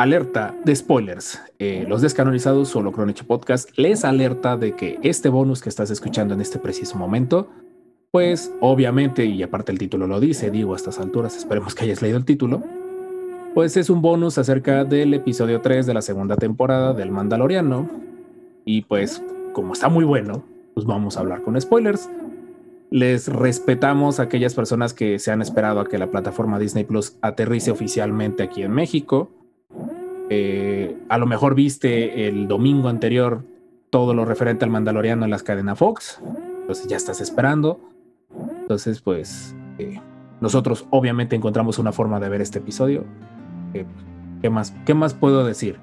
alerta de spoilers. Eh, los descanonizados solo Croniche Podcast les alerta de que este bonus que estás escuchando en este preciso momento, pues obviamente, y aparte el título lo dice, digo a estas alturas, esperemos que hayas leído el título, pues es un bonus acerca del episodio 3 de la segunda temporada del Mandaloriano. Y pues, como está muy bueno, pues vamos a hablar con spoilers. Les respetamos a aquellas personas que se han esperado a que la plataforma Disney Plus aterrice oficialmente aquí en México. Eh, a lo mejor viste el domingo anterior todo lo referente al Mandaloriano en las cadenas Fox. Entonces ya estás esperando. Entonces, pues, eh, nosotros obviamente encontramos una forma de ver este episodio. Eh, ¿qué, más, ¿Qué más puedo decir?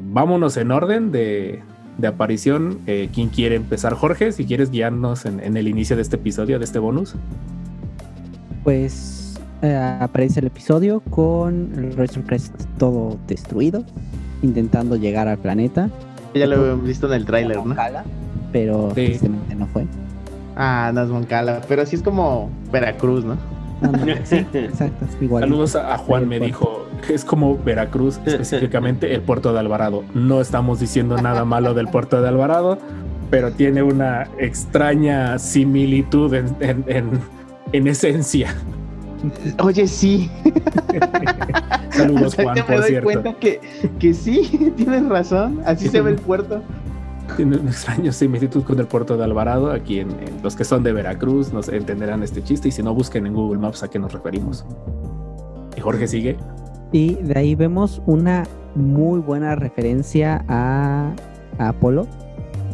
vámonos en orden de, de aparición. Eh, ¿Quién quiere empezar? Jorge, si quieres guiarnos en, el inicio de este episodio, de este bonus. Pues eh, aparece el episodio con el Razor Crest todo destruido, intentando llegar al planeta. Ya lo hemos visto en el tráiler, ¿no? pero tristemente no fue. Ah, no es Moncala, pero sí es como Veracruz, ¿no? sí, exacto, igual. Saludos a, Juan, me dijo, es como Veracruz, específicamente el puerto de Alvarado. No estamos diciendo nada malo del puerto de Alvarado, pero tiene una extraña similitud en, esencia. Oye, sí. Saludos, Juan, me doy cuenta que, que sí, tienes razón. Así se ve el puerto tiene un extraño similitud con el puerto de Alvarado. Aquí en, los que son de Veracruz nos entenderán este chiste y si no busquen en Google Maps a qué nos referimos. Y Jorge sigue. Y de ahí vemos una muy buena referencia a, Apolo.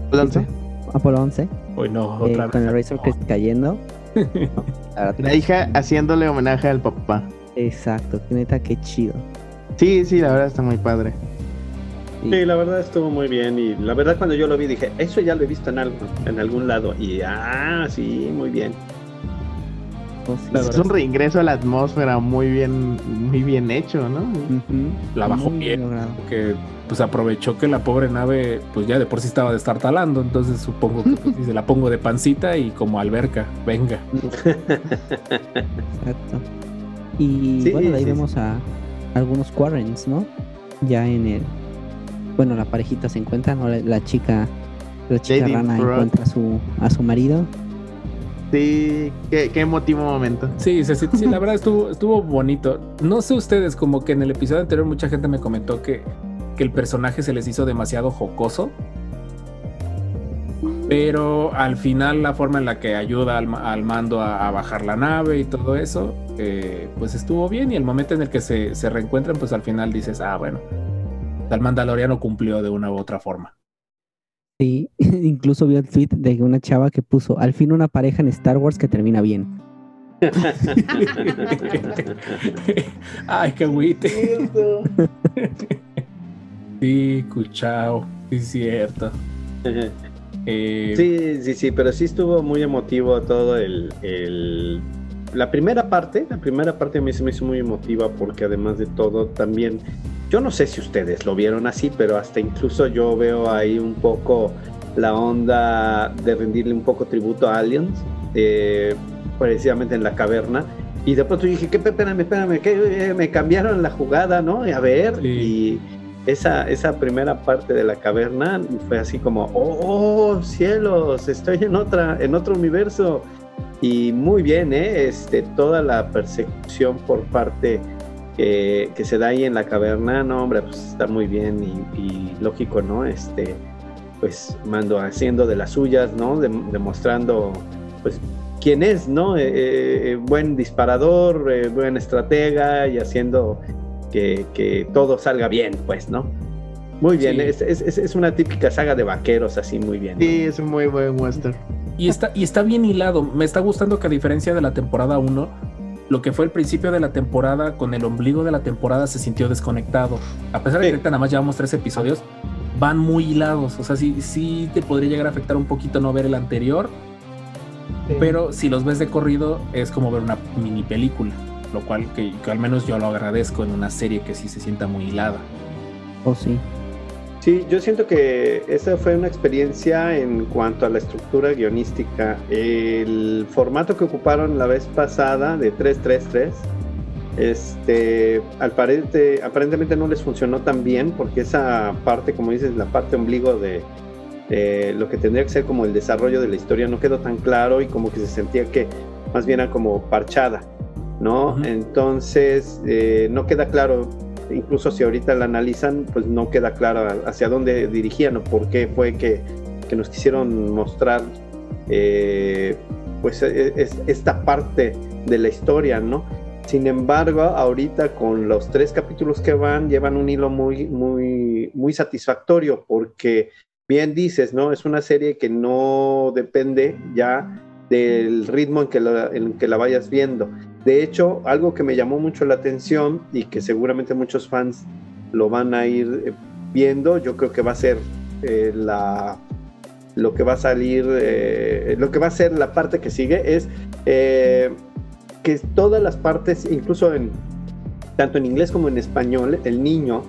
¿Apolo 11? Apolo 11. Hoy no, otra eh, vez. Con el Razor Crest cayendo. la, hija haciéndole homenaje al papá. Exacto, neta, qué chido. Sí, sí, la verdad está muy padre. Sí, la verdad estuvo muy bien y la verdad cuando yo lo vi dije, eso ya lo he visto en algo, en algún lado y ah, sí, muy bien. Pues es un reingreso a la atmósfera muy bien, muy bien hecho, ¿no? La bajó bien, porque pues aprovechó que la pobre nave, pues ya de por sí estaba destartalando, entonces supongo que pues, se la pongo de pancita y como alberca, venga. Exacto. Y bueno, ahí vemos a algunos Quarrens, ¿no? Ya en el bueno, la parejita se encuentra, ¿no? La, chica, la chica rana encuentra a su, a su marido. Sí, qué, emotivo momento. Sí, sí, la verdad estuvo, estuvo bonito. No sé ustedes, como que en el episodio anterior mucha gente me comentó que, que el personaje se les hizo demasiado jocoso. Pero al final la forma en la que ayuda al, mando a, bajar la nave y todo eso, eh, pues estuvo bien. Y el momento en el que se, se reencuentran, pues al final dices, ah, bueno, el Mandaloriano cumplió de una u otra forma. Sí, incluso vio el tweet de una chava que puso, al fin una pareja en Star Wars que termina bien. Ay, qué agüite. sí, cuchao, sí, es cierto. Eh, sí, sí, sí, pero sí estuvo muy emotivo todo el, el, La primera parte, la primera parte a mí se me hizo muy emotiva porque además de todo también yo no sé si ustedes lo vieron así, pero hasta incluso yo veo ahí un poco la onda de rendirle un poco tributo a Aliens, eh, precisamente en la caverna. Y de pronto dije, ¿qué? Espérame, espérame, que eh, me cambiaron la jugada, ¿no? A ver, y esa, esa primera parte de la caverna fue así como, oh, cielos, estoy en, otra, en otro universo. Y muy bien, ¿eh? Este, toda la persecución por parte que, se da ahí en la caverna, no, hombre, pues está muy bien y, lógico, ¿no? Este, pues mando haciendo de las suyas, ¿no? demostrando, pues, quién es, ¿no? Eh, eh, buen disparador, eh, buen estratega y haciendo que, todo salga bien, pues, ¿no? Muy bien, es, es, una típica saga de vaqueros, así muy bien. Sí, es un muy buen western. Y está, y está bien hilado. Me está gustando que a diferencia de la temporada 1, lo que fue el principio de la temporada con el ombligo de la temporada se sintió desconectado. A pesar de que ahorita nada más llevamos tres episodios, van muy hilados. O sea, sí, sí te podría llegar a afectar un poquito no ver el anterior. Pero si los ves de corrido, es como ver una mini película. Lo cual que, al menos yo lo agradezco en una serie que sí se sienta muy hilada. Oh, sí. Sí, yo siento que esa fue una experiencia en cuanto a la estructura guionística. El formato que ocuparon la vez pasada de 333, este, aparente, aparentemente no les funcionó tan bien porque esa parte, como dices, la parte ombligo de lo que tendría que ser como el desarrollo de la historia no quedó tan claro y como que se sentía que más bien era como parchada, ¿no? Entonces, eh, no queda claro incluso si ahorita la analizan, pues no queda claro hacia dónde dirigían o por qué fue que, nos quisieron mostrar eh, pues e, e, esta parte de la historia, ¿no? Sin embargo, ahorita con los tres capítulos que van, llevan un hilo muy, muy, muy satisfactorio porque bien dices, ¿no? Es una serie que no depende ya del ritmo en que en que la vayas viendo. De hecho, algo que me llamó mucho la atención y que seguramente muchos fans lo van a ir eh, viendo, yo creo que va a ser eh, la lo que va a salir, eh, lo que va a ser la parte que sigue es que todas las partes, incluso en tanto en inglés como en español, el niño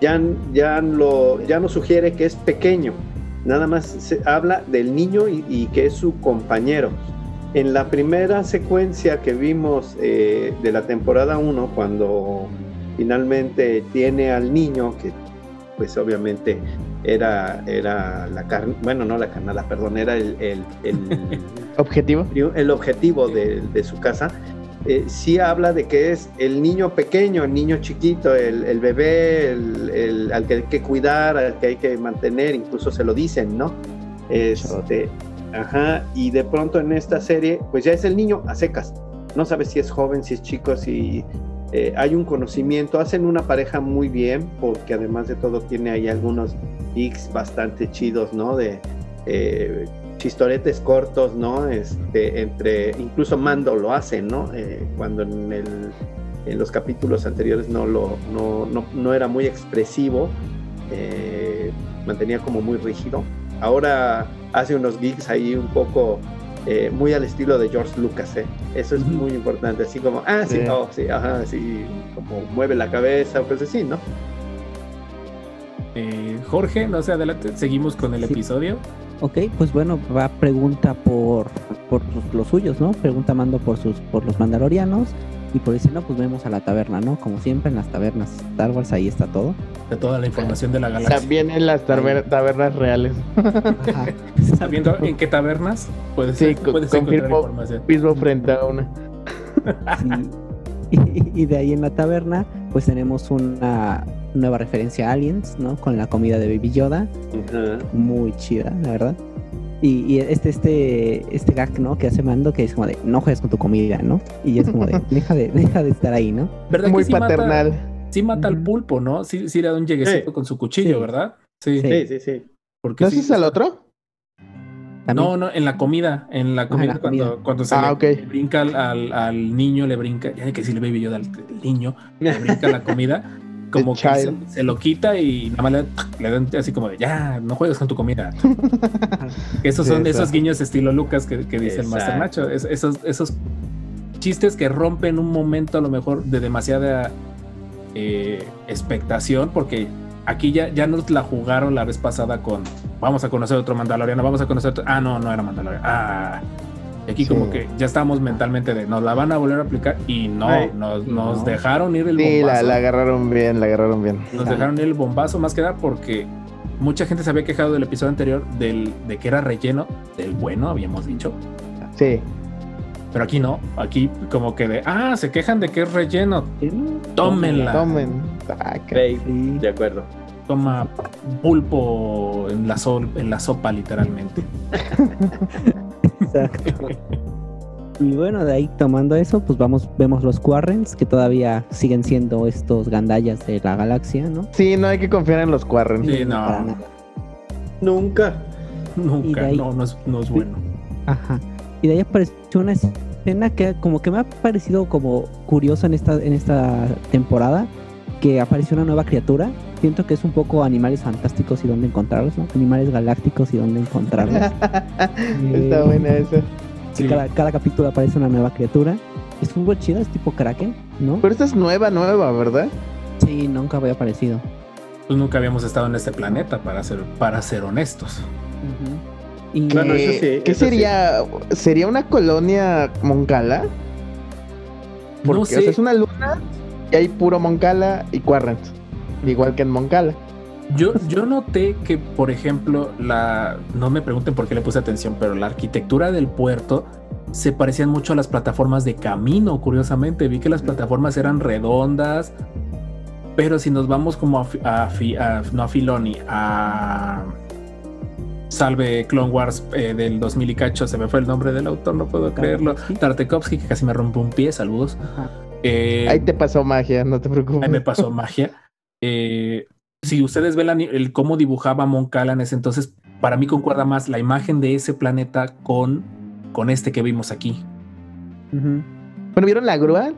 ya, ya, lo, ya sugiere que es pequeño. Nada más se habla del niño y que es su compañero. En la primera secuencia que vimos eh, de la temporada 1, cuando finalmente tiene al niño, que pues obviamente era, era la carne, bueno, no la carnada, perdón, era el, objetivo. El objetivo de, su casa. Eh, sí habla de que es el niño pequeño, el niño chiquito, el, bebé, el, al que hay que cuidar, al que hay que mantener, incluso se lo dicen, ¿no? Este, Ajá, y de pronto en esta serie, pues ya es el niño a secas. No sabes si es joven, si es chico, si eh, hay un conocimiento. Hacen una pareja muy bien, porque además de todo tiene ahí algunos X bastante chidos, ¿no? De eh, chistoretes cortos, ¿no? Este, entre, incluso Mando lo hace, ¿no? Eh, cuando en, el, en los capítulos anteriores no, lo, no, no, no era muy expresivo, mantenía como muy rígido. Ahora hace unos gigs ahí un poco eh, muy al estilo de George Lucas, ¿eh? Eso es muy importante, así como, ah, sí, oh, sí, ajá, sí, como mueve la cabeza, pues así, ¿no? Eh, Jorge, no sé, adelante, seguimos con el episodio. Ok, pues bueno, va pregunta por, por los suyos, ¿no? Pregunta mando por sus por los mandalorianos y por decir, no, pues vemos a la taberna, ¿no? Como siempre en las tabernas Star Wars, ahí está todo. De toda la información de la galaxia. También en las tabernas reales. Ajá. Sabiendo en qué tabernas puedes, sí, puedes encontrar información. Mismo frente a una. Y, de ahí en la taberna, pues tenemos una nueva referencia a Aliens, ¿no? Con la comida de Baby Yoda. Muy chida, la verdad. Y, este, este, este gag, ¿no? Que hace Mando, que es como de, no juegues con tu comida, ¿no? Y es como de, deja de, deja de estar ahí, ¿no? ¿Verdad Muy paternal. sí mata al pulpo, ¿no? Sí, sí le da un lleguecito con su cuchillo, ¿verdad? Sí, sí, sí. sí. Porque ¿No es el otro? No, no, en la comida, en la comida, cuando, cuando se ah, le, brinca al, al, niño, le brinca, ya hay que decirle baby yo al niño, le brinca la comida como que se, lo quita y nada más le, dan así como de ya, no juegues con tu comida. esos son esos guiños estilo Lucas que, dice el Master Nacho. esos, esos chistes que rompen un momento a lo mejor de demasiada eh, expectación, porque aquí ya, ya nos la jugaron la vez pasada con vamos a conocer otro Mandaloriano, vamos a conocer otro. Ah, no, no era Mandaloriano. Ah aquí como que ya estábamos mentalmente de nos la van a volver a aplicar y no, nos, dejaron ir el bombazo. Sí, la, agarraron bien, la agarraron bien. Nos dejaron ir el bombazo más que nada porque mucha gente se había quejado del episodio anterior del, de que era relleno del bueno, habíamos dicho. Sí. Pero aquí no, aquí como que de, ah, se quejan de que es relleno. Tómenla. Tomen. Ah, de acuerdo. Toma pulpo en la, sol, en la sopa, literalmente. Exacto. Y bueno, de ahí tomando eso, pues vamos, vemos los Quarrens, que todavía siguen siendo estos gandallas de la galaxia, ¿no? Sí, no hay que confiar en los Quarrens. Sí, no. Nunca. Nunca, no, no es, bueno. Ajá. Y de ahí apareció una escena que como que me ha parecido como curioso en esta, en esta temporada, que apareció una nueva criatura. Siento que es un poco animales fantásticos y dónde encontrarlos, ¿no? Animales galácticos y dónde encontrarlos. Está eh, buena eso. cada, cada, capítulo aparece una nueva criatura. Es un buen chido, es tipo Kraken, ¿no? Pero esta es nueva, nueva, ¿verdad? Sí, nunca había aparecido. Pues nunca habíamos estado en este planeta, para ser, para ser honestos. ¿Qué sería? ¿Sería una colonia moncala? Porque es una luna y hay puro moncala y Quarrent. Igual que en moncala. Yo, yo noté que, por ejemplo, la. No me pregunten por qué le puse atención, pero la arquitectura del puerto se parecían mucho a las plataformas de camino, curiosamente. Vi que las plataformas eran redondas. Pero si nos vamos como a, a no a Filoni, a Salve Clone Wars eh, del 2000 y cacho, se me fue el nombre del autor, no puedo creerlo. Tartakovsky, que casi me rompe un pie, saludos. Eh, ahí te pasó magia, no te preocupes. Ahí me pasó magia. Eh, si ustedes ven el, cómo dibujaba Moncala en ese entonces, para mí concuerda más la imagen de ese planeta con, con este que vimos aquí. Bueno, ¿vieron la grúa?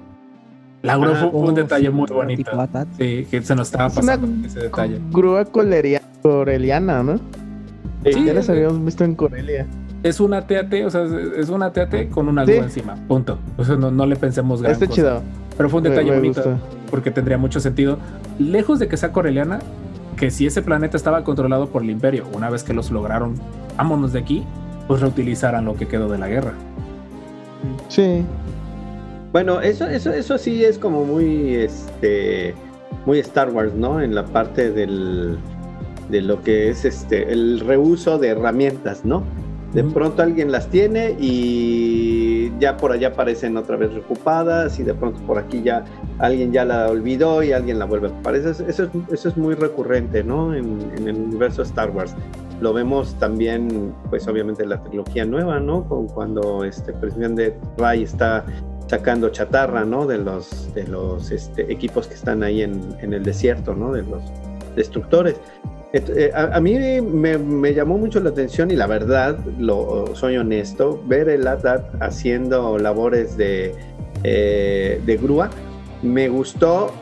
La grúa fue un oh, detalle muy bonito. Sí, que se nos estaba pasando ese detalle. Grúa coreliana, ¿no? Sí, ya las habíamos visto en Corelia. Es una TAT, o sea, es una TAT con una grúa encima, punto. O sea, no, le pensemos gran Está chido. Pero fue un detalle bonito, porque tendría mucho sentido. Lejos de que sea coreliana, que si ese planeta estaba controlado por el Imperio, una vez que los lograron, vámonos de aquí, pues reutilizaran lo que quedó de la guerra. Sí. Bueno, eso, eso, eso sí es como muy, este, muy Star Wars, ¿no? En la parte del, de lo que es este el reuso de herramientas, ¿no? De pronto alguien las tiene y ya por allá aparecen otra vez reocupadas y de pronto por aquí ya alguien ya la olvidó y alguien la vuelve a. Eso es, eso es, muy recurrente, ¿no? En, el universo Star Wars. Lo vemos también, pues obviamente en la trilogía nueva, ¿no? Con, cuando este presidente Ray está sacando chatarra, ¿no? De los, de los este, equipos que están ahí en, en el desierto, ¿no? De los destructores. Eh, a, mí me, llamó mucho la atención y la verdad, lo, soy honesto, ver el ATAT haciendo labores de, eh, de grúa, me gustó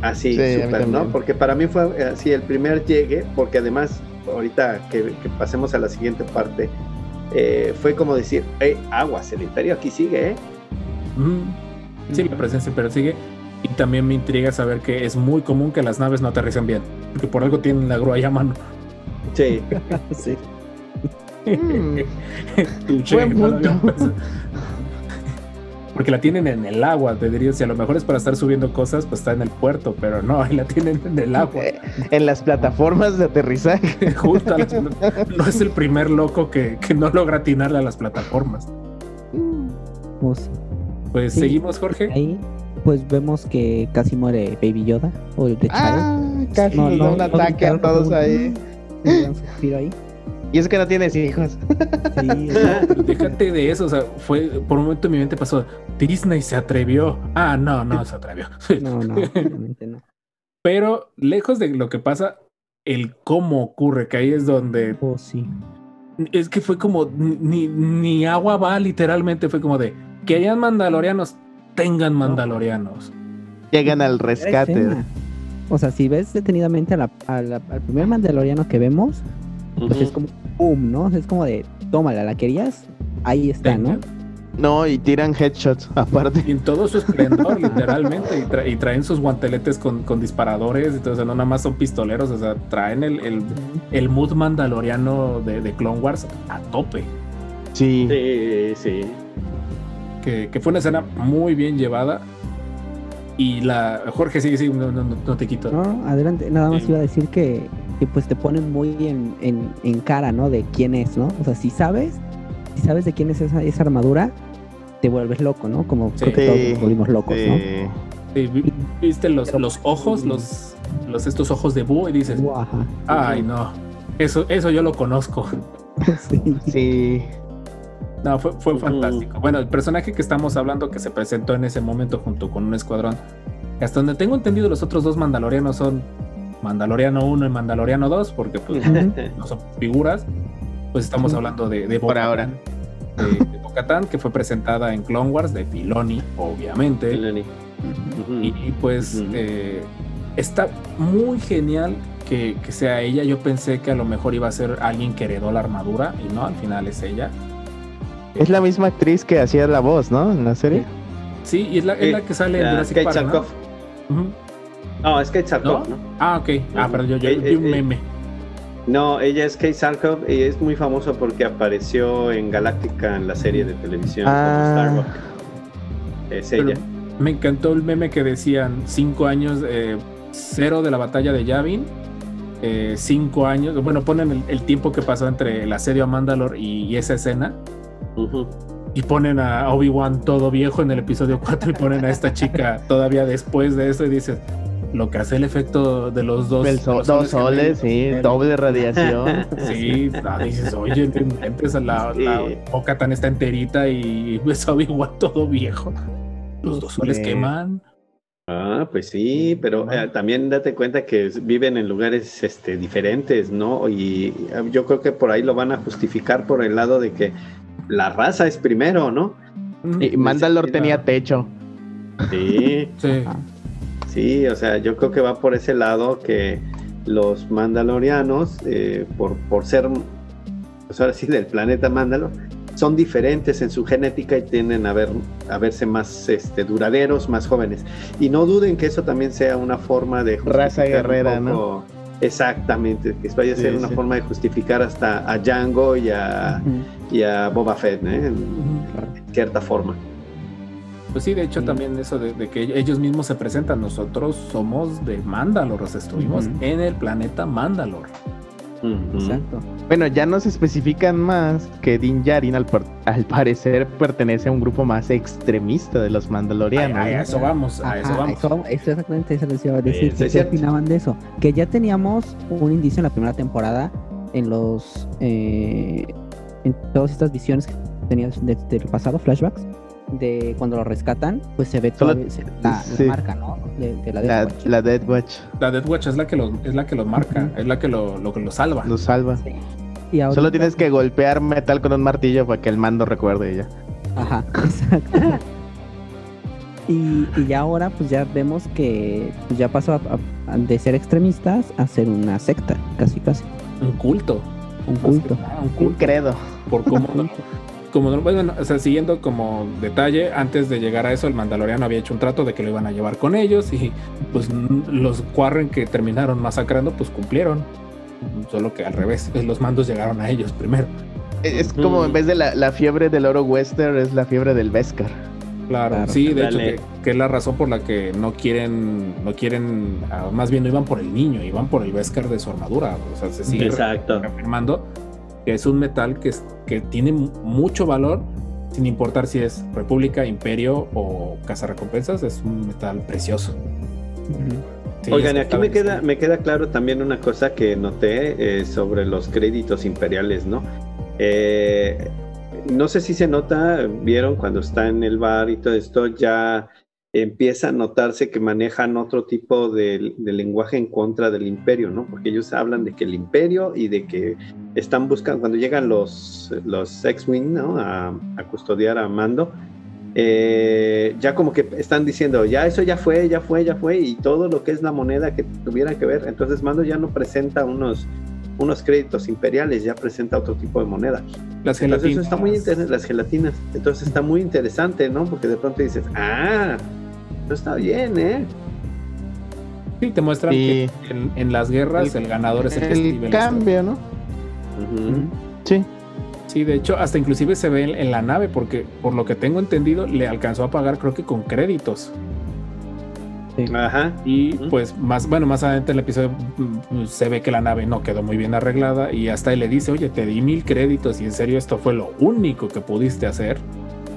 así, súper, ¿no? Porque para mí fue así el primer llegue, porque además, ahorita que, pasemos a la siguiente parte, eh, fue como decir, hey, aguas, el imperio aquí sigue, ¿eh? Sí, la presencia, pero sigue. Y también me intriga saber que es muy común que las naves no aterricen bien, porque por algo tienen la grúa ahí a mano. Sí, sí. Mm. Buen punto. porque la tienen en el agua, te diría, si a lo mejor es para estar subiendo cosas, pues está en el puerto, pero no, ahí la tienen en el agua. Eh, en las plataformas de aterrizaje. Justo, no es el primer loco que, que no logra atinarle a las plataformas. Pues, pues seguimos, Jorge. Ahí pues vemos que casi muere Baby Yoda o el de Ah, casi no, nos da un ataque a todos ahí. ahí. Y es que no tienes hijos. Sí, déjate de eso. O sea, fue por un momento en mi mente pasó. Disney se atrevió. Ah, no, no se atrevió. No, no, obviamente no. Pero lejos de lo que pasa, el cómo ocurre, que ahí es donde. Oh, sí. Es que fue como ni, ni agua va, literalmente. Fue como de que hayan mandalorianos tengan mandalorianos. Llegan al rescate. O sea, si ves detenidamente al primer mandaloriano que vemos, pues es como boom, ¿no? Es como de, tómala, ¿la querías? Ahí está, ¿no? No, y tiran headshots aparte. Y en todo su esplendor, literalmente. Y, traen sus guanteletes con, disparadores. Entonces, no nada más son pistoleros. O sea, traen el, el, mood mandaloriano de, de, Clone Wars a tope. Sí. Sí, sí que, fue una escena muy bien llevada. Y la. Jorge, sigue, sigue, no, no, te quito. No, adelante, nada más iba a decir que, que pues te ponen muy en, en, cara, ¿no? De quién es, ¿no? O sea, si sabes, si sabes de quién es esa, esa armadura, te vuelves loco, ¿no? Como creo que todos nos volvimos locos, ¿no? Sí, viste los, los ojos, los, los estos ojos de búho y dices, ay no, eso, eso yo lo conozco. sí. sí. No, fue, fue fantástico. Bueno, el personaje que estamos hablando que se presentó en ese momento junto con un escuadrón, hasta donde tengo entendido los otros dos mandalorianos son Mandaloriano 1 y Mandaloriano 2, porque pues, no son figuras, pues estamos hablando de, de Por ahora. De, Catán, que fue presentada en Clone Wars de Filoni, obviamente. y, pues eh, está muy genial que, sea ella. Yo pensé que a lo mejor iba a ser alguien que heredó la armadura y no, al final es ella. Es la misma actriz que hacía la voz, ¿no? En la serie. Sí, y es la, que sale en Jurassic Park. ¿no? no, es Kate Sarkov, ¿no? Ah, ok. Ah, pero yo, yo vi un meme. No, ella es Kate Sarkov y es muy famosa porque apareció en Galáctica en la serie de televisión ah. Star Es ella. me encantó el meme que decían cinco años, eh, cero de la batalla de Yavin, eh, cinco años, bueno, ponen el, tiempo que pasó entre el asedio a Mandalore y, esa escena. Y ponen a Obi-Wan todo viejo en el episodio 4 y ponen a esta chica todavía después de eso y dices, lo que hace el efecto de los dos, dos soles, sí, doble radiación. Sí, dices, oye, empieza la, la, boca tan está enterita y ves a Obi-Wan todo viejo. Los dos soles queman. Ah, pues sí, pero eh, también date cuenta que viven en lugares este, diferentes, ¿no? Y eh, yo creo que por ahí lo van a justificar por el lado de que la raza es primero, ¿no? Y Mandalor tenía techo. Sí. sí. Sí, o sea, yo creo que va por ese lado que los mandalorianos, eh, por, por ser, pues ahora sí, del planeta Mandalor, son diferentes en su genética y tienden a, ver, a verse más este, duraderos, más jóvenes. Y no duden que eso también sea una forma de... Raza guerrera, ¿no? Exactamente, que vaya a ser una forma de justificar hasta a Django y a, y a Boba Fett, ¿eh? en cierta forma. Pues sí, de hecho también eso de, que ellos mismos se presentan, nosotros somos de Mandalor, o sea, estuvimos en el planeta Mandalor. Exacto. Bueno, ya nos especifican más que Din Djarin al, parecer pertenece a un grupo más extremista de los mandalorianos. a eso vamos, a eso vamos. exactamente eso les iba a decir. Eh, que opinaban de eso? Que ya teníamos un indicio en la primera temporada en los eh, en todas estas visiones que tenías del pasado, flashbacks, de cuando lo rescatan, pues se ve toda la, marca, ¿no? De, la, Death Watch. la Death Watch. La Death Watch es la que lo, es la que lo marca, es la que lo, lo, lo salva. Lo salva. Solo tienes que golpear metal con un martillo para que el mando recuerde ella. Ajá, exacto. y, y, ya ahora pues ya vemos que pues, ya pasó de ser extremistas a ser una secta, casi casi. Un culto. Un culto. un, culto. un credo. Por cómo como bueno, o sea, siguiendo como detalle, antes de llegar a eso, el Mandaloriano había hecho un trato de que lo iban a llevar con ellos y pues los Quarren que terminaron masacrando, pues cumplieron. Solo que al revés, los mandos llegaron a ellos primero. Es como en vez de la, fiebre del oro western, es la fiebre del Beskar. Claro, sí, de hecho, que, es la razón por la que no quieren, no quieren, ah, más bien no iban por el niño, iban por el Beskar de su armadura. O sea, se sigue Exacto. afirmando que es un metal que, que tiene mucho valor, sin importar si es República, Imperio o Casa Recompensas, es un metal precioso. Oigan, aquí me queda, me queda claro también una cosa que noté eh, sobre los créditos imperiales, ¿no? Eh, no sé si se nota, vieron cuando está en el bar y todo esto, ya empieza a notarse que manejan otro tipo de, lenguaje en contra del imperio, ¿no? Porque ellos hablan de que el imperio y de que están buscando, cuando llegan los, los X-Wing, ¿no? A, custodiar a Mando, eh, ya como que están diciendo, ya eso ya fue, ya fue, ya fue, y todo lo que es la moneda que tuviera que ver, entonces Mando ya no presenta unos unos créditos imperiales, ya presenta otro tipo de moneda. Las gelatinas. Eso está muy las gelatinas. Entonces está muy interesante, ¿no? Porque de pronto dices, ah, eso está bien, ¿eh? Sí, te muestran que en, las guerras el, ganador es el, que el cambio, ¿no? Sí. Sí, de hecho, hasta inclusive se ve en, la nave, porque por lo que tengo entendido, le alcanzó a pagar, creo que con créditos. Ajá. Y pues más, bueno, más adelante en el episodio mm, se ve que la nave no quedó muy bien arreglada y hasta él le dice, oye, te di mil créditos y en serio esto fue lo único que pudiste hacer.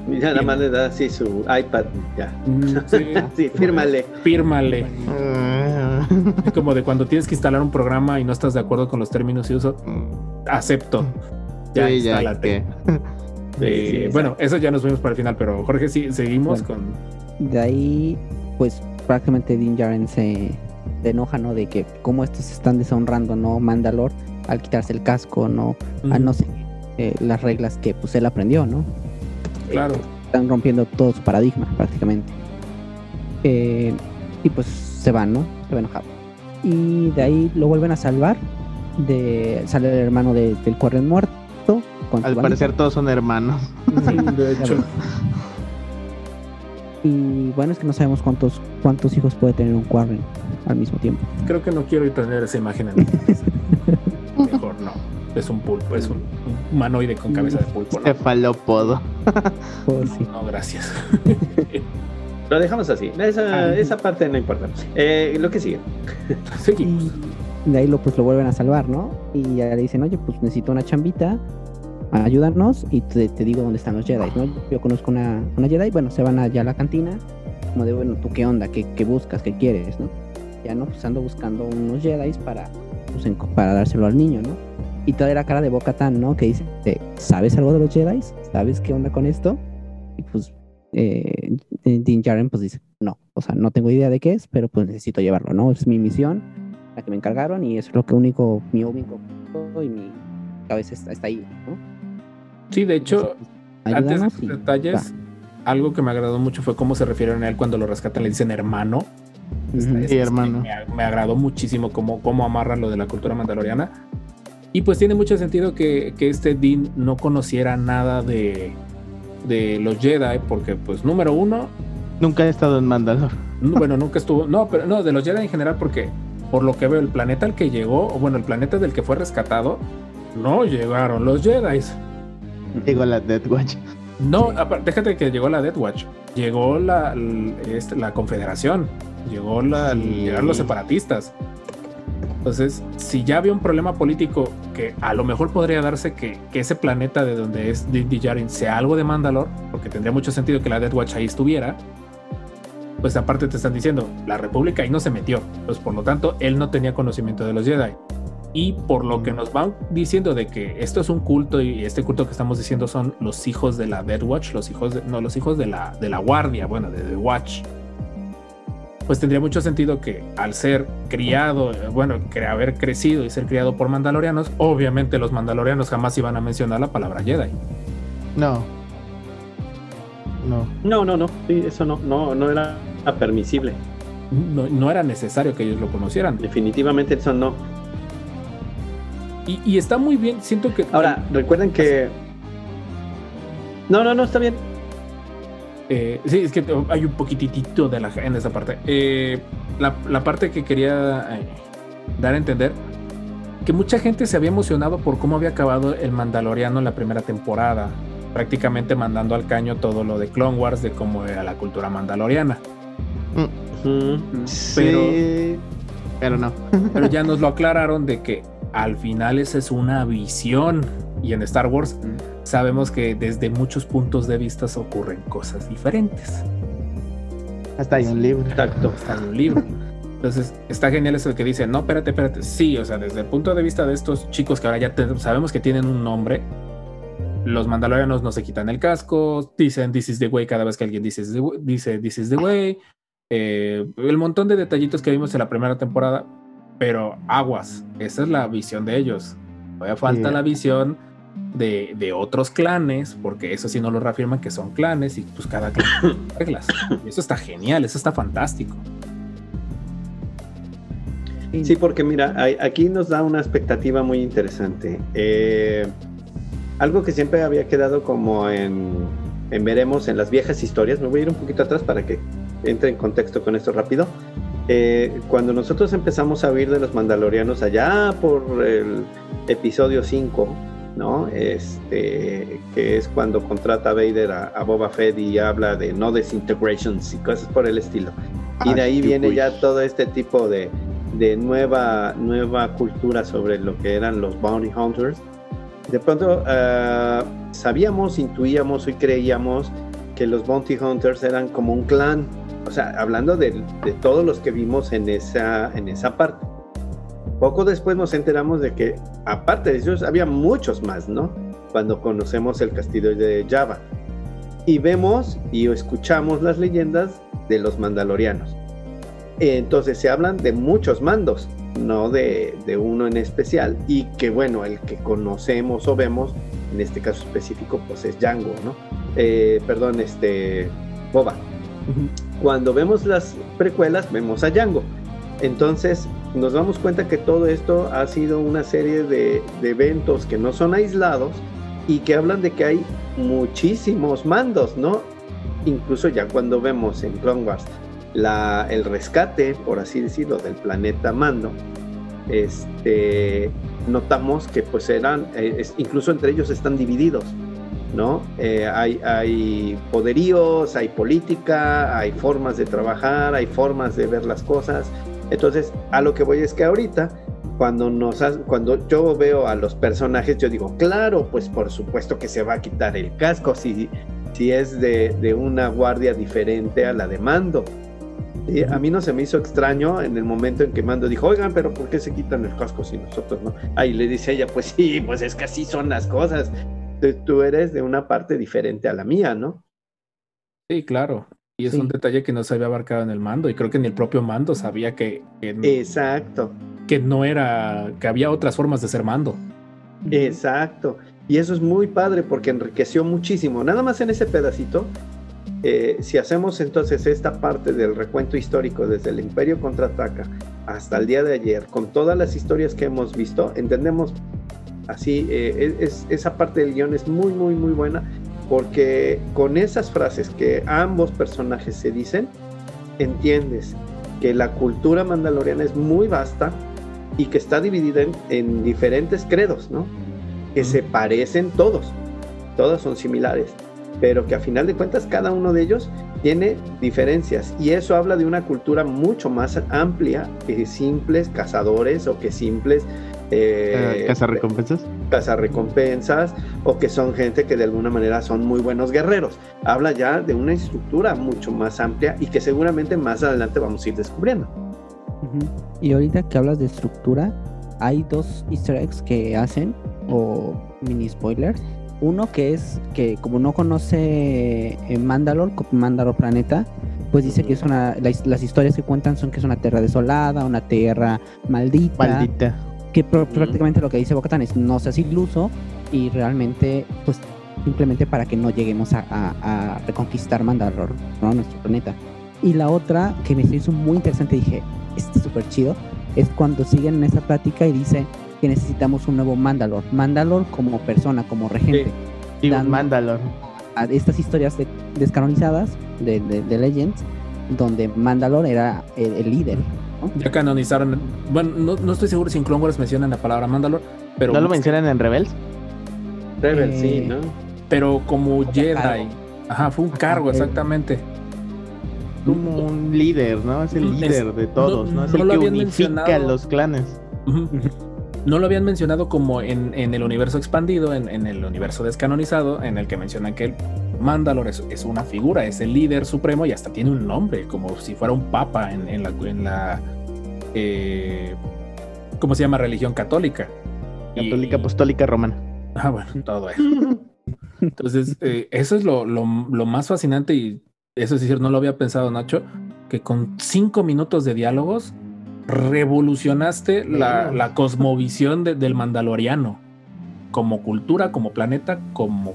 Ya nada más le da así su iPad, ya. Mm, sí, fírmale. Fírmale. Como de cuando tienes que instalar un programa y no estás de acuerdo con los términos y uso, acepto. Ya, sí, instálate. Eh, bueno, eso ya nos vemos para el final, pero Jorge, sí, seguimos con. De ahí, pues prácticamente Din Djarin se, enoja, ¿no? De que cómo estos están deshonrando, ¿no? Mandalor al quitarse el casco, ¿no? A no seguir eh, las reglas que pues él aprendió, ¿no? Claro. Están rompiendo todo su paradigma prácticamente. Eh, y pues se van, ¿no? Se va enojado. Y de ahí lo vuelven a salvar. De, sale el hermano del Quarren muerto. Al parecer todos son hermanos. de hecho. Y bueno, es que no sabemos cuántos, cuántos hijos puede tener un Quarren al mismo tiempo. Creo que no quiero tener esa imagen en Mejor no. Es un pulpo, es un humanoide con cabeza de pulpo. ¿no? Cefalópodo. Pues no, gracias. Lo dejamos así. Esa, esa parte no importa. Eh, lo que sigue. Seguimos. de ahí lo, pues, lo vuelven a salvar, ¿no? Y ya le dicen, oye, pues necesito una chambita ayúdanos y te, digo dónde están los Jedi, ¿no? Yo conozco una, una Jedi, bueno, se van allá a la cantina, como de, bueno, ¿tú qué onda? ¿Qué, qué buscas? ¿Qué quieres? ¿no? Ya, ¿no? Pues ando buscando unos Jedi para, pues, para dárselo al niño, ¿no? Y toda era cara de Boca Tan, ¿no? Que dice, ¿sabes algo de los Jedi? ¿Sabes qué onda con esto? Y pues eh, Din Jaren pues dice, no, o sea, no tengo idea de qué es, pero pues necesito llevarlo, ¿no? Es mi misión, la que me encargaron y eso es lo que único, mi único y mi cabeza está, está ahí, ¿no? Sí, de hecho, antes de los detalles, algo que me agradó mucho fue cómo se refirieron a él cuando lo rescatan, le dicen hermano. sí, hermano. Me, agradó muchísimo cómo, cómo amarra lo de la cultura mandaloriana. Y pues tiene mucho sentido que, que este Dean no conociera nada de, de los Jedi, porque pues número uno... Nunca ha estado en Mandalor. Bueno, nunca estuvo... No, pero no, de los Jedi en general, porque por lo que veo, el planeta al que llegó, o bueno, el planeta del que fue rescatado, no llegaron los Jedi. Llegó la Death Watch. No, déjate que llegó la Death Watch. Llegó la, este, la Confederación. Llegó la, llegaron los separatistas. Entonces, si ya había un problema político que a lo mejor podría darse que, ese planeta de donde es Din Djarin sea algo de Mandalor, porque tendría mucho sentido que la Death Watch ahí estuviera, pues aparte te están diciendo, la República ahí no se metió. Pues por lo tanto, él no tenía conocimiento de los Jedi. Y por lo que nos van diciendo de que esto es un culto y este culto que estamos diciendo son los hijos de la Dead Watch, los hijos de, no, los hijos de la, de la guardia, bueno, de The Watch. Pues tendría mucho sentido que al ser criado, bueno, que haber crecido y ser criado por mandalorianos, obviamente los mandalorianos jamás iban a mencionar la palabra Jedi. No. No. No, no, no. Sí, eso no, no, no era permisible. No, no era necesario que ellos lo conocieran. Definitivamente eso no. Y, está muy bien, siento que... Ahora, recuerden que... No, no, no, está bien. Eh, sí, es que hay un poquitito de la en esa parte. Eh, la, parte que quería eh, dar a entender, que mucha gente se había emocionado por cómo había acabado el Mandaloriano en la primera temporada, prácticamente mandando al caño todo lo de Clone Wars, de cómo era la cultura mandaloriana. Mm. Pero, pero no. pero ya nos lo aclararon de que al final esa es una visión. Y en Star Wars sabemos que desde muchos puntos de vista ocurren cosas diferentes. Hasta hay un libro. Exacto. Hasta hay un libro. Entonces, está genial eso de que dice, no, espérate, espérate. Sí, o sea, desde el punto de vista de estos chicos que ahora ya sabemos que tienen un nombre, los mandalorianos no se quitan el casco, dicen this is the way cada vez que alguien dice, dice this is the way. Eh, el montón de detallitos que vimos en la primera temporada, pero aguas, esa es la visión de ellos. Todavía falta la visión de, otros clanes, porque eso sí no lo reafirman que son clanes y pues cada clan tiene reglas. eso está genial, eso está fantástico. Sí, porque mira, aquí nos da una expectativa muy interesante. Eh, algo que siempre había quedado como en, en, veremos en las viejas historias, me voy a ir un poquito atrás para que entre en contexto con esto rápido. Eh, cuando nosotros empezamos a oír de los mandalorianos allá por el episodio 5, ¿no? Este, que es cuando contrata Vader a, Boba Fett y habla de no desintegrations y cosas por el estilo. y de ahí viene ya todo este tipo de, nueva, nueva cultura sobre lo que eran los bounty hunters. De pronto uh, sabíamos, intuíamos y creíamos que los bounty hunters eran como un clan, o sea, hablando de, todos los que vimos en esa, en esa parte. Poco después nos enteramos de que, aparte de ellos, había muchos más, ¿no? Cuando conocemos el castillo de Java. Y vemos y escuchamos las leyendas de los mandalorianos. Entonces se hablan de muchos mandos. no de, uno en especial, y que bueno, el que conocemos o vemos, en este caso específico, pues es Django, ¿no? Eh, perdón, este, Boba. Cuando vemos las precuelas, vemos a Django. Entonces, nos damos cuenta que todo esto ha sido una serie de, eventos que no son aislados y que hablan de que hay muchísimos mandos, ¿no? Incluso ya cuando vemos en Clone Wars la, el rescate, por así decirlo, del planeta Mando, este, notamos que pues eran, eh, incluso entre ellos están divididos, ¿no? Eh, hay, hay poderíos, hay política, hay formas de trabajar, hay formas de ver las cosas. Entonces, a lo que voy es que ahorita, cuando, nos cuando yo veo a los personajes, yo digo, claro, pues por supuesto que se va a quitar el casco si, si es de, de una guardia diferente a la de mando. A mí no se me hizo extraño en el momento en que Mando dijo, oigan, pero ¿por qué se quitan el casco si nosotros no? Ahí le dice ella, pues sí, pues es que así son las cosas. Tú eres de una parte diferente a la mía, ¿no? Sí, claro. Y es un detalle que no se había abarcado en el mando, y creo que ni el propio mando sabía que, Exacto. Que no era, que había otras formas de ser mando. Exacto. Y eso es muy padre porque enriqueció muchísimo. Nada más en ese pedacito eh, si hacemos entonces esta parte del recuento histórico desde el Imperio contraataca hasta el día de ayer, con todas las historias que hemos visto, entendemos así, eh, es, esa parte del guion es muy, muy, muy buena, porque con esas frases que ambos personajes se dicen, entiendes que la cultura mandaloriana es muy vasta y que está dividida en, en diferentes credos, ¿no? Que se parecen todos, todos son similares pero que a final de cuentas cada uno de ellos tiene diferencias y eso habla de una cultura mucho más amplia que simples cazadores o que simples eh, cazarrecompensas cazarrecompensas o que son gente que de alguna manera son muy buenos guerreros. Habla ya de una estructura mucho más amplia y que seguramente más adelante vamos a ir descubriendo. Y ahorita que hablas de estructura hay dos easter eggs que hacen o mini spoilers. Uno que es que como no conoce eh, Mandalor, Mandalor Planeta, pues dice que es una, las, historias que cuentan son que es una tierra desolada, una tierra maldita. Maldita. Que prácticamente lo que dice Bocatan es no seas iluso y realmente, pues simplemente para que no lleguemos a, reconquistar Mandalor, ¿no? nuestro planeta. Y la otra que me hizo muy interesante, dije, este es súper chido, es cuando siguen en esa plática y dice, que necesitamos un nuevo Mandalor. Mandalor como persona, como regente. Sí, Mandalor. A estas historias descanonizadas de, de, Legends, donde Mandalor era el, líder. Ya canonizaron. Bueno, no, estoy seguro si en Clone Wars mencionan la palabra Mandalor, pero. ¿No lo mencionan en Rebels? Rebels, sí, eh, ¿no? Pero como Jedi. Ajá, fue un cargo, exactamente. Como un líder, ¿no? Es el líder de todos, ¿no? Es el que unifica los clanes no lo habían mencionado como en, el universo expandido, en, el universo descanonizado, en el que mencionan que el Mandalor es, una figura, es el líder supremo y hasta tiene un nombre, como si fuera un papa en, la, en la eh, ¿cómo se llama? Religión católica. Católica apostólica romana. Ah, bueno, todo eso. Entonces, eh, eso es lo, lo, más fascinante y eso es decir, no lo había pensado Nacho, que con cinco minutos de diálogos revolucionaste la, cosmovisión del mandaloriano, como cultura, como planeta, como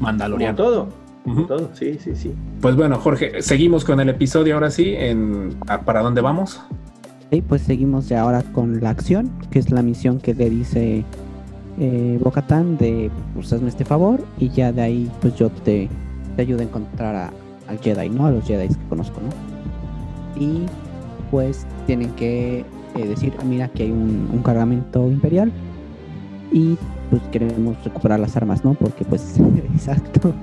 mandaloriano. todo. Todo, sí, sí, sí. Pues bueno, Jorge, seguimos con el episodio ahora sí. En, ¿Para dónde vamos? Sí, pues seguimos ya ahora con la acción, que es la misión que le dice eh, Bocatán de pues hazme este favor y ya de ahí pues yo te, te ayudo a encontrar a, al Jedi, ¿no? A los Jedi que conozco, ¿no? Y pues tienen que eh, decir, ah, mira, que hay un, cargamento imperial y pues queremos recuperar las armas, ¿no? Porque pues, exacto.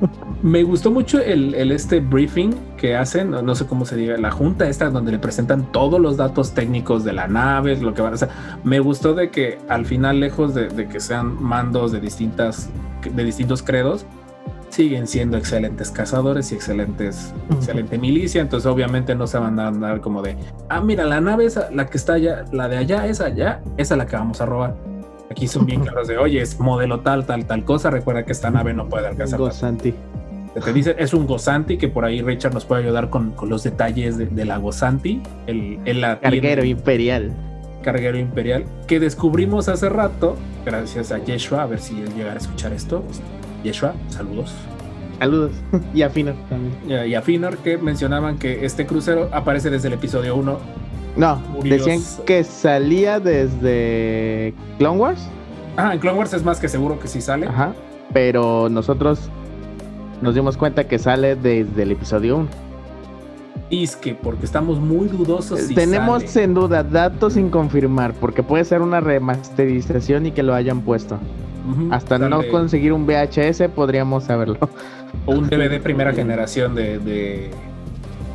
Me gustó mucho el, este briefing que hacen, no sé cómo se diga, la junta esta donde le presentan todos los datos técnicos de la nave, lo que van a hacer. Me gustó de que al final, lejos de, de que sean mandos de distintas, de distintos credos, siguen siendo excelentes cazadores y excelentes, excelente milicia, entonces obviamente no se van a andar como de, ah, mira, la nave esa, la que está allá, la de allá, esa allá, esa es la que vamos a robar. Aquí son bien claros de, oye, es modelo tal, tal, tal cosa, recuerda que esta nave no puede alcanzar. Gozanti. Te dice, es un Gozanti, que por ahí Richard nos puede ayudar con, los detalles de, la Gozanti. El, el Carguero imperial. carguero imperial que descubrimos hace rato, gracias a Yeshua, a ver si él llegara a escuchar esto. Yeshua, saludos. Saludos. y a Finor también. Y a Finor, que mencionaban que este crucero aparece desde el episodio 1. No, decían que salía desde Clone Wars. Ah, en Clone Wars es más que seguro que sí sale. Ajá. Pero nosotros nos dimos cuenta que sale desde el episodio 1. Y es que porque estamos muy dudosos. Si Tenemos en duda datos sin confirmar, porque puede ser una remasterización y que lo hayan puesto. Hasta no conseguir un VHS podríamos saberlo. O un DVD primera generación de,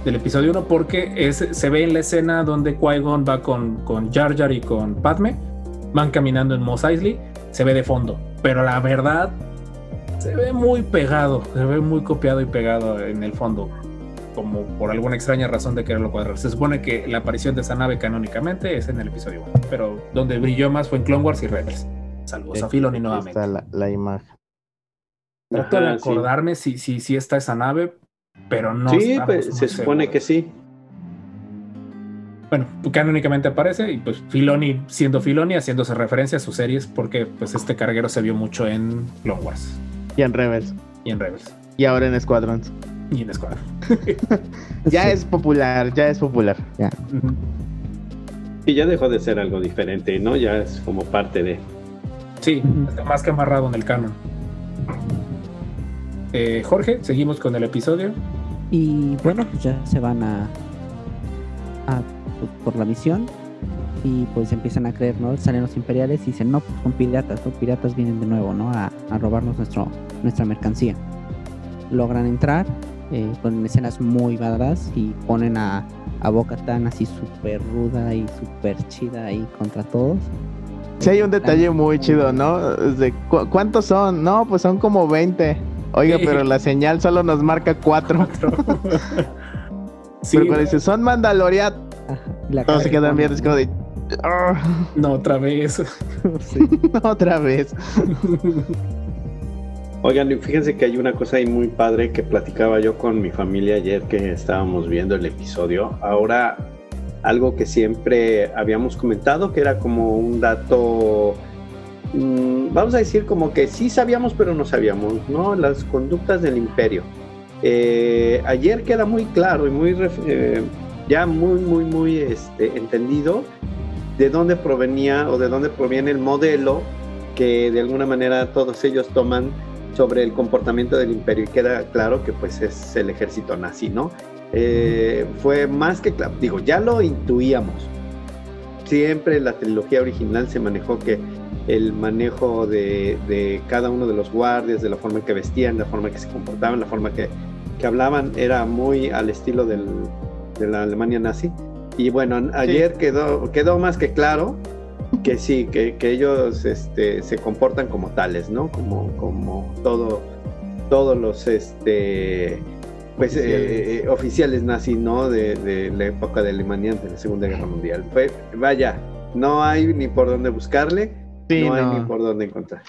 del episodio 1, porque es, se ve en la escena donde Qui-Gon va con, con Jar Jar y con Padme, van caminando en Mos Eisley, se ve de fondo. Pero la verdad, se ve muy pegado, se ve muy copiado y pegado en el fondo como por alguna extraña razón de quererlo cuadrar. Se supone que la aparición de esa nave canónicamente es en el episodio 1, pero donde brilló más fue en Clone Wars y Rebels. Saludos a Filoni nuevamente. Está la, la imagen. Trato de acordarme si, si, si está esa nave, pero no. Sí, pues, se supone que sí. Bueno, canónicamente aparece y pues Filoni siendo Filoni haciéndose referencia a sus series porque pues este carguero se vio mucho en Clone Wars. Y en Rebels. Y en Rebels. Y ahora en Squadrons. Y en Squadrons. ya es popular, ya es popular. Ya. Y ya dejó de ser algo diferente, ¿no? Ya es como parte de. Sí, está más que amarrado en el canon. Eh, Jorge, seguimos con el episodio. Y bueno, pues ya se van a, a pues, por la misión y pues empiezan a creer, ¿no? Salen los imperiales y dicen, no, pues son piratas, los piratas vienen de nuevo, ¿no? A, robarnos nuestro, nuestra mercancía. Logran entrar eh, con escenas muy badass y ponen a, a Boca Tan así súper ruda y súper chida ahí contra todos. Sí, hay un detalle muy chido, ¿no? De, ¿Cuántos son? No, pues son como 20. Oiga, pero la señal solo nos marca 4. sí, pero cuando dice, son Mandalorian. Todos se quedan bien, es como de, no, otra vez. otra vez. Oigan, fíjense que hay una cosa ahí muy padre que platicaba yo con mi familia ayer que estábamos viendo el episodio. Ahora, algo que siempre habíamos comentado, que era como un dato, mm, vamos a decir como que sí sabíamos, pero no sabíamos, ¿no? Las conductas del imperio. Eh, ayer queda muy claro y muy, eh, ya muy, muy, muy este, entendido de dónde provenía o de dónde proviene el modelo que de alguna manera todos ellos toman sobre el comportamiento del imperio y queda claro que pues es el ejército nazi, ¿no? Eh, fue más que claro, digo, ya lo intuíamos. Siempre la trilogía original se manejó que el manejo de, cada uno de los guardias, de la forma en que vestían, la forma en que se comportaban, la forma que, que hablaban, era muy al estilo del, de la Alemania nazi. Y bueno, ayer quedó, quedó más que claro que sí, que, ellos este, se comportan como tales, ¿no? Como, como todo, todos los este, pues, eh, oficiales. nazis, ¿no? De, la época de Alemania de la Segunda Guerra Mundial. Fue, vaya, no hay ni por dónde buscarle, no, hay ni por dónde encontrar.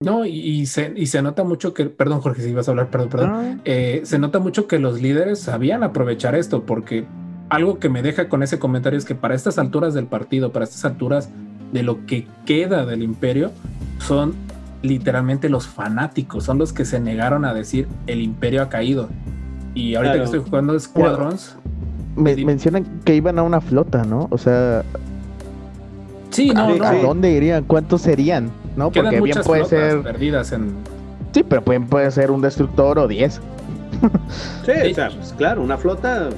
No, y, se, y se nota mucho que, perdón Jorge, si ibas a hablar, perdón, perdón, eh, se nota mucho que los líderes sabían aprovechar esto, porque algo que me deja con ese comentario es que para estas alturas del partido, para estas alturas de lo que queda del imperio, son literalmente los fanáticos, son los que se negaron a decir el imperio ha caído. Y ahorita que estoy jugando Squadrons... Me, mencionan que iban a una flota, ¿no? O sea... Sí, no, ¿A, dónde irían? ¿Cuántos serían? ¿No? Porque bien puede ser... perdidas en... Sí, pero pueden, puede ser un destructor o 10. sí, o sea, pues, claro, una flota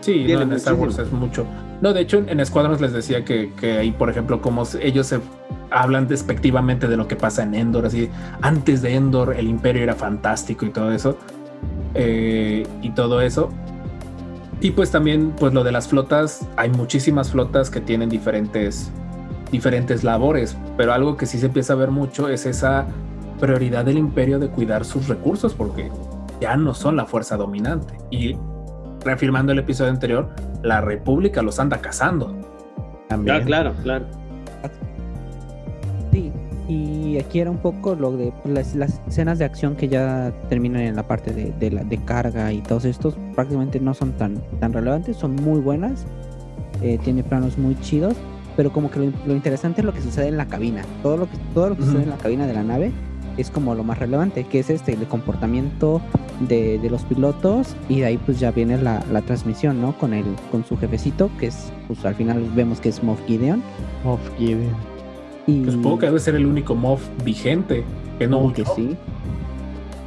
Sí, no, en Star Wars es mucho. No, de hecho, en, Escuadrones les decía que, que ahí, por ejemplo, como ellos se hablan despectivamente de lo que pasa en Endor, así, antes de Endor el imperio era fantástico y todo eso, eh, y todo eso. Y pues también, pues lo de las flotas, hay muchísimas flotas que tienen diferentes, diferentes labores, pero algo que sí se empieza a ver mucho es esa prioridad del imperio de cuidar sus recursos, porque ya no son la fuerza dominante. Y reafirmando el episodio anterior, la República los anda cazando. También. claro, claro. Y aquí era un poco lo de las, escenas de acción que ya terminan en la parte de, la, de carga y todos estos prácticamente no son tan, tan relevantes, son muy buenas, eh, tiene planos muy chidos, pero como que lo, interesante es lo que sucede en la cabina. Todo lo que, todo lo que sucede en la cabina de la nave es como lo más relevante, que es este, el comportamiento de, los pilotos y de ahí pues ya viene la, transmisión, ¿no? Con el, con su jefecito, que es, pues al final vemos que es Moff Gideon. Moff Gideon. Y... Pues supongo que debe ser el único Moff vigente, que no Que sí.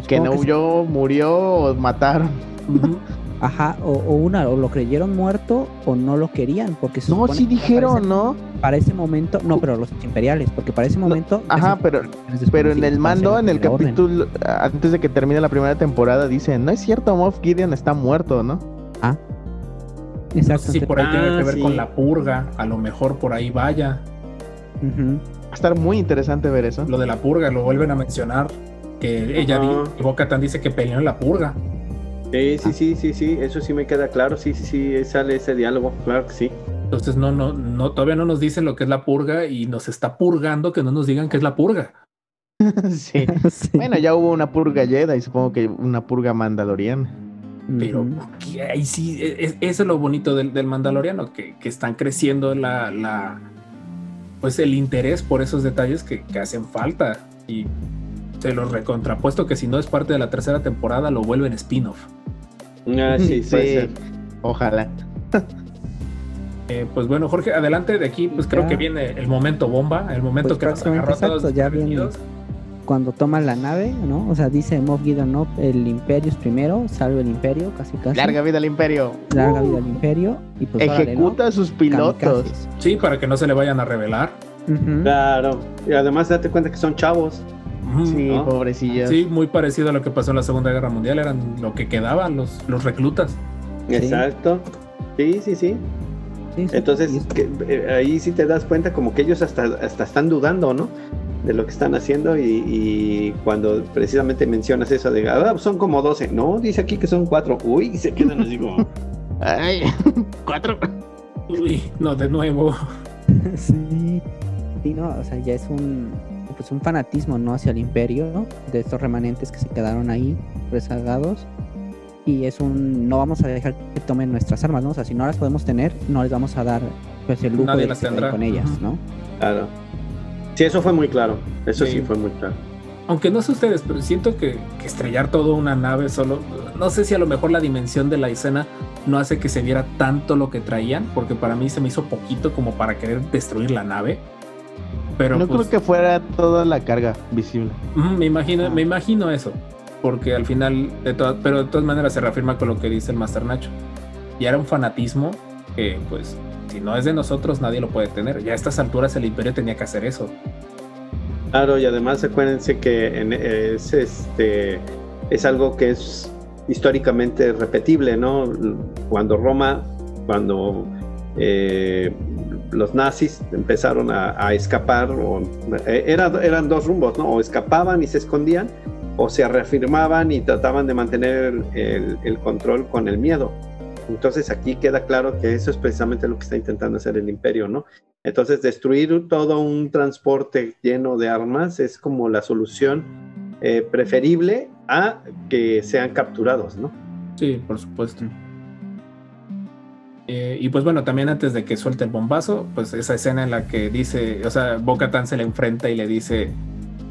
que no huyó, murió o mataron. Ajá, o, una, o lo creyeron muerto o no lo querían, porque No, sí dijeron, ¿no? Para ese momento, no, pero los imperiales, porque para ese momento... ajá, pero, pero en el mando, en el capítulo, antes de que termine la primera temporada, dicen, no es cierto, Moff Gideon está muerto, ¿no? Ah. Exacto. sí, por ahí tiene que ver con la purga, a lo mejor por ahí vaya. Va a estar muy interesante ver eso. Lo de la purga, lo vuelven a mencionar, que ella, Boca dice que peleó en la purga. Sí, sí, sí, sí, sí, eso sí me queda claro, sí, sí, sí, sale ese diálogo, claro que sí. Entonces no, no, no, todavía no nos dicen lo que es la purga y nos está purgando que no nos digan qué es la purga. sí. Bueno, ya hubo una purga Jedi y supongo que una purga mandaloriana. Pero ahí sí, e, e, eso es lo bonito del, mandaloriano, que, están creciendo la, la, pues el interés por esos detalles que, que hacen falta. Y se los recontrapuesto que si no es parte de la tercera temporada, lo vuelven spin-off. Ah, sí, sí. Ojalá. Eh, pues bueno, Jorge, adelante de aquí, pues creo que viene el momento bomba, el momento pues que nos agarró todos ya viene cuando toma la nave, ¿no? O sea, dice Moff Gideon, no, el imperio es primero, salve el imperio, casi casi. Larga vida al imperio. Larga vida al imperio. Y pues, Ejecuta a sus pilotos. Sí, para que no se le vayan a revelar. Claro. Y además date cuenta que son chavos. Sí, pobrecillos. Sí, muy parecido a lo que pasó en la Segunda Guerra Mundial, eran lo que quedaban los, los reclutas. Exacto. Sí, sí, sí. Entonces, eh, ahí sí te das cuenta como que ellos hasta, hasta están dudando, ¿no? De lo que están haciendo y, cuando precisamente mencionas eso de, ah, son como 12, no, dice aquí que son 4, uy, se quedan así como... Ay, 4. Uy, no, de nuevo. sí. Sí, no, o sea, ya es un, pues un fanatismo no hacia el imperio de estos remanentes que se quedaron ahí rezagados. Y es un no vamos a dejar que tomen nuestras armas no o sea si no las podemos tener no les vamos a dar pues el lujo de estar con ellas no claro sí eso fue muy claro eso sí, fue muy claro aunque no sé ustedes pero siento que, que estrellar todo una nave solo no sé si a lo mejor la dimensión de la escena no hace que se viera tanto lo que traían porque para mí se me hizo poquito como para querer destruir la nave no creo pues que fuera toda la carga visible. me imagino, me imagino eso. Porque al final, de pero de todas maneras se reafirma con lo que dice el Master Nacho. Y era un fanatismo que, pues, si no es de nosotros, nadie lo puede tener. Ya a estas alturas el Imperio tenía que hacer eso. Claro, y además acuérdense que es, este, es algo que es históricamente repetible, ¿no? Cuando Roma, cuando eh, los nazis empezaron a, escapar, eh, eran dos rumbos, ¿no? O escapaban y se escondían, o se reafirmaban y trataban de mantener el, control con el miedo. Entonces aquí queda claro que eso es precisamente lo que está intentando hacer el imperio, ¿no? Entonces destruir todo un transporte lleno de armas es como la solución eh, preferible a que sean capturados, ¿no? Sí, por supuesto. Eh, y pues bueno, también antes de que suelte el bombazo, pues esa escena en la que dice, o sea, Boca se le enfrenta y le dice,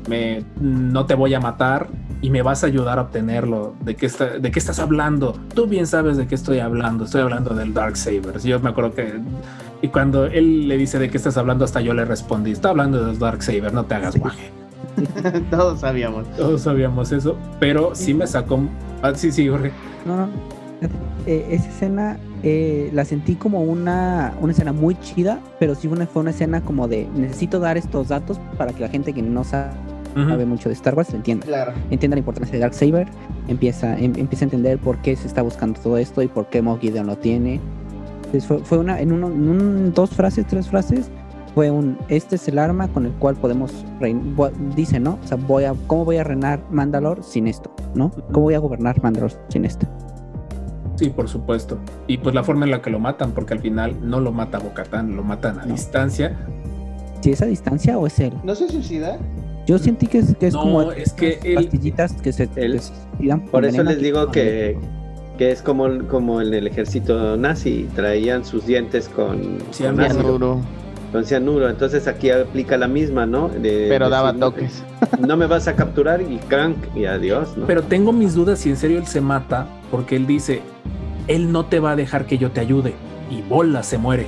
me, no te voy a matar y me vas a ayudar a obtenerlo. ¿De qué, está, ¿De qué estás hablando? Tú bien sabes de qué estoy hablando. Estoy hablando del Dark Saber. Yo me acuerdo que... Y cuando él le dice de qué estás hablando, hasta yo le respondí, está hablando del Dark Saber, no te hagas guaje. Todos sabíamos. Todos sabíamos eso, pero sí me sacó... Ah, sí, sí, Jorge. No, no. Eh, esa escena eh, la sentí como una, una escena muy chida, pero sí fue una escena como de necesito dar estos datos para que la gente que no sabe, mucho de Star Wars entienda. Entienda la importancia de Darksaber, empieza, em, empieza a entender por qué se está buscando todo esto y por qué Moff Gideon lo tiene. fue, una, en, uno, dos frases, tres frases, fue un, este es el arma con el cual podemos, dice, ¿no? O sea, voy a, ¿cómo voy a reinar Mandalor sin esto? ¿No? ¿Cómo voy a gobernar Mandalor sin esto? Sí, por supuesto. Y pues la forma en la que lo matan, porque al final no lo mata Bocatán, lo matan a distancia. ¿Si es a distancia o es él? ¿No se suicida? Yo sentí que es, que es como es que pastillitas que se, Por eso les digo que, Que es como, como en el ejército nazi, traían sus dientes con, cianuro. Con cianuro. Entonces aquí aplica la misma, ¿no? Pero daba toques. No me vas a capturar y crank y adiós, ¿no? Pero tengo mis dudas si en serio él se mata, porque él dice, él no te va a dejar que yo te ayude. Y bola se muere.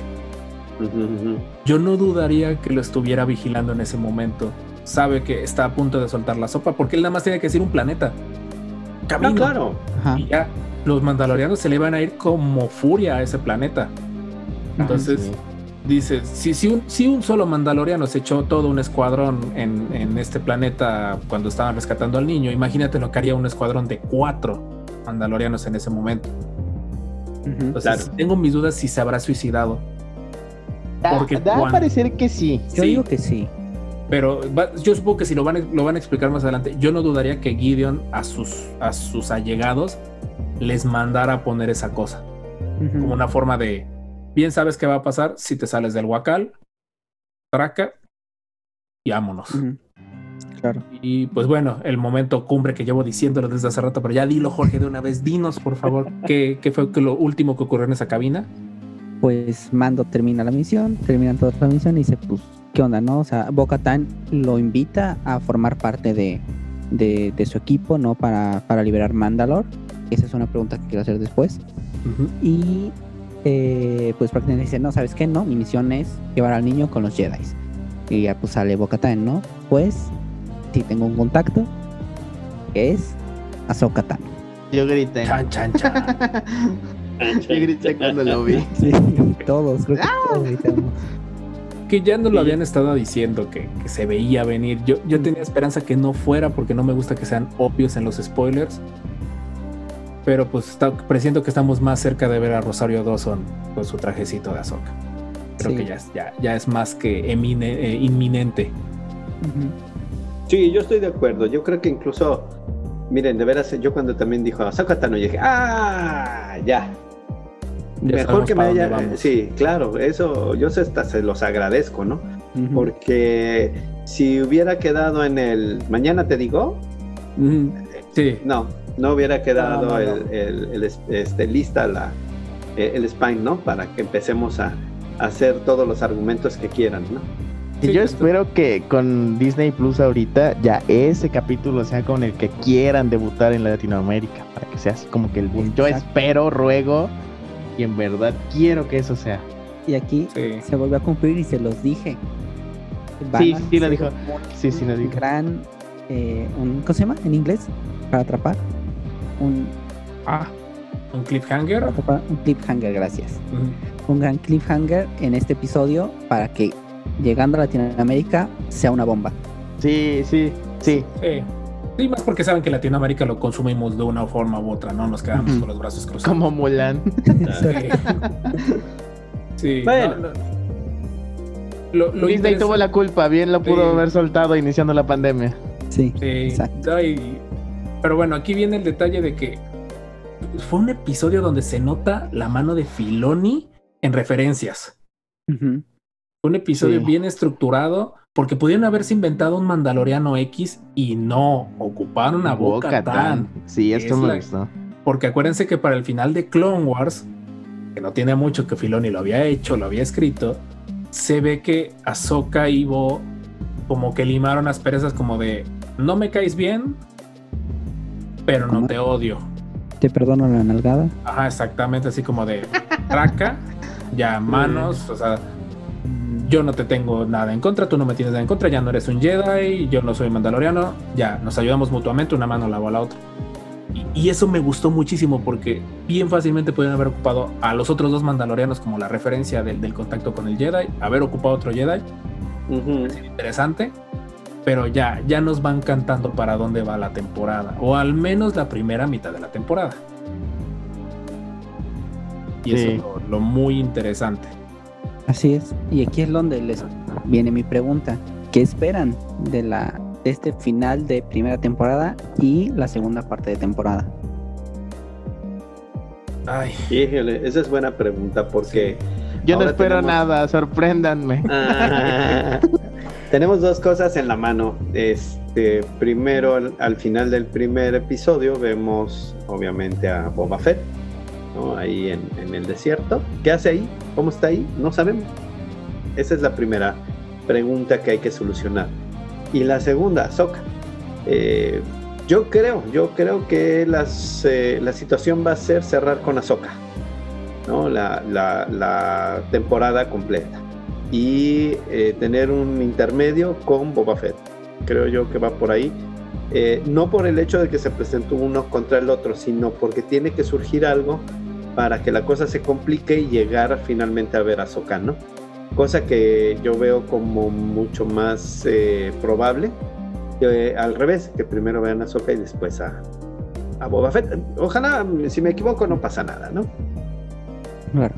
Yo no dudaría que lo estuviera vigilando en ese momento. Sabe que está a punto de soltar la sopa, porque él nada más tiene que decir un planeta. Camino. claro. Y ya los mandalorianos se le van a ir como furia a ese planeta. Entonces, dice, si, si, un, si un solo mandaloriano se echó todo un escuadrón en, este planeta cuando estaban rescatando al niño, imagínate lo que haría un escuadrón de cuatro mandalorianos en ese momento. Entonces, tengo mis dudas si se habrá suicidado. Porque da a parecer que sí. Yo digo que sí. Pero yo supongo que si lo van, a, lo van a explicar más adelante, yo no dudaría que Gideon a sus, a sus allegados les mandara a poner esa cosa. Como una forma de, bien sabes qué va a pasar si te sales del huacal, traca y vámonos. Claro. Y pues bueno, el momento cumbre que llevo diciéndolo desde hace rato, pero ya dilo Jorge de una vez, dinos por favor, ¿qué, qué fue lo último que ocurrió en esa cabina? Pues Mando termina la misión, terminan toda la misión y dice, pues, ¿qué onda, no? O sea, Boca lo invita a formar parte de, de, su equipo, ¿no? Para, para liberar Mandalor. Esa es una pregunta que quiero hacer después. Y eh, pues prácticamente dice, no, ¿sabes qué? No, mi misión es llevar al niño con los Jedi. Y ya pues sale Bocatan, ¿no? Pues sí tengo un contacto que es Ahsoka Tano. Yo grité. Chan, chan, chan. Yo grité cuando lo vi. Sí, todos, creo que todos gritamos que ya nos lo habían estado diciendo que, se veía venir. Yo, yo tenía esperanza que no fuera porque no me gusta que sean obvios en los spoilers. Pero pues está, presiento que estamos más cerca de ver a Rosario Dawson con su trajecito de Azoka. Creo que ya, ya, ya, es más que eh, inminente. Sí, yo estoy de acuerdo. Yo creo que incluso, miren, de veras, yo cuando también dijo Azoka Tano, yo dije, ¡ah! Ya, Mejor que me haya. Sí, claro, eso yo hasta se los agradezco, ¿no? Porque si hubiera quedado en el. Mañana te digo. Sí. No, no hubiera quedado El, este, lista la, el spine, ¿no? Para que empecemos a, hacer todos los argumentos que quieran, ¿no? Y yo espero que con Disney Plus ahorita ya ese capítulo sea con el que quieran debutar en Latinoamérica, para que sea así como que el boom. Yo espero, ruego y en verdad quiero que eso sea. Y aquí se volvió a cumplir y se los dije. sí, sí lo dijo. sí, sí lo dijo. Gran, eh, un, ¿cómo se llama en inglés? Para atrapar. Un, ah, un cliffhanger. un cliffhanger, gracias. Un gran cliffhanger en este episodio para que llegando a Latinoamérica sea una bomba. Sí, sí, sí. Sí. Sí, más porque saben que Latinoamérica lo consumimos de una forma u otra, ¿no? Nos quedamos con los brazos cruzados. Como Mulan. sí. Bueno. lo, Disney tuvo la culpa, bien lo pudo haber soltado iniciando la pandemia. Sí. Exacto. Pero bueno, aquí viene el detalle de que fue un episodio donde se nota la mano de Filoni en referencias. Fue un episodio bien estructurado porque pudieron haberse inventado un Mandaloriano X y no, ocuparon a Boca Tan. Sí, esto me gustó. Porque acuérdense que para el final de Clone Wars, que no tiene mucho que Filoni lo había hecho, lo había escrito, se ve que Ahsoka y Bo como que limaron las perezas como de no me caes bien, pero no te odio. Te perdono la nalgada. Ajá, exactamente, así como de traca, ya manos, o sea, yo no te tengo nada en contra, tú no me tienes nada en contra, ya no eres un Jedi, yo no soy mandaloriano, ya nos ayudamos mutuamente, una mano lava a la otra. Y, eso me gustó muchísimo porque bien fácilmente podrían haber ocupado a los otros dos mandalorianos como la referencia del, contacto con el Jedi, haber ocupado otro Jedi. Interesante, pero ya, ya nos van cantando para dónde va la temporada, o al menos la primera mitad de la temporada. Y eso es lo muy interesante. Así es. Y aquí es donde les viene mi pregunta. ¿Qué esperan de la de este final de primera temporada y la segunda parte de temporada? Ay, híjole, esa es buena pregunta porque yo no espero nada, sorpréndanme. tenemos dos cosas en la mano. Es este, primero al, final del primer episodio vemos obviamente a Boba Fett, ahí en, el desierto. ¿Qué hace ahí? ¿Cómo está ahí? No sabemos. Esa es la primera pregunta que hay que solucionar. Y la segunda, Ahsoka. Eh, yo creo, yo creo que las, eh, la situación va a ser cerrar con Ahsoka, ¿no? La, la, temporada completa. Y eh, tener un intermedio con Boba Fett. Creo yo que va por ahí. no por el hecho de que se presentó uno contra el otro, sino porque tiene que surgir algo para que la cosa se complique y llegar finalmente a ver a Ahsoka, ¿no? Cosa que yo veo como mucho más probable al revés, que primero vean a Soka y después a, a Boba Fett. Ojalá, si me equivoco, no pasa nada, ¿no? Claro.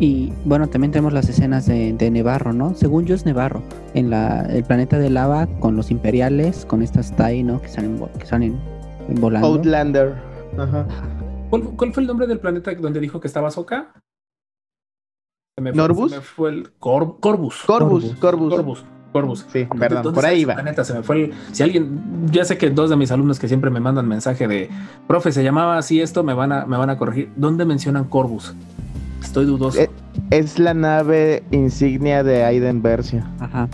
Y bueno, también tenemos las escenas de, de, Nevarro, ¿no? Según yo es Nevarro, en la, el planeta de lava con los imperiales, con estas Tai, ¿no? Que salen, que salen volando. Outlander. Ajá. ¿Cuál, fue el nombre del planeta donde dijo que estaba Soka? ¿Norbus? fue el Corbus. Corbus. Corbus. Corbus. Corvus. Sí, perdón, por ahí va. neta, se me fue si alguien, ya sé que dos de mis alumnos que siempre me mandan mensaje de, profe, se llamaba así esto, me van a, me van a corregir. ¿Dónde mencionan Corvus? Estoy dudoso. Eh, es, la nave insignia de Aiden Versio. Ajá.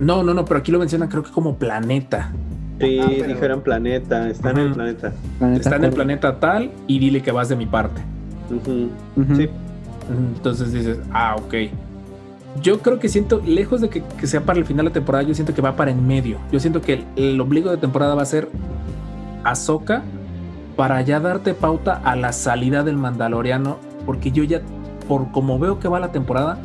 No, no, no, pero aquí lo mencionan creo que como planeta. Sí, dijeron planeta, está en el planeta. está en el planeta tal y dile que vas de mi parte. Sí. Entonces dices, ah, ok yo creo que siento, lejos de que, sea para el final de la temporada, yo siento que va para en medio. Yo siento que el, obligo de temporada va a ser Ahsoka para ya darte pauta a la salida del Mandaloriano, porque yo ya, por como veo que va la temporada,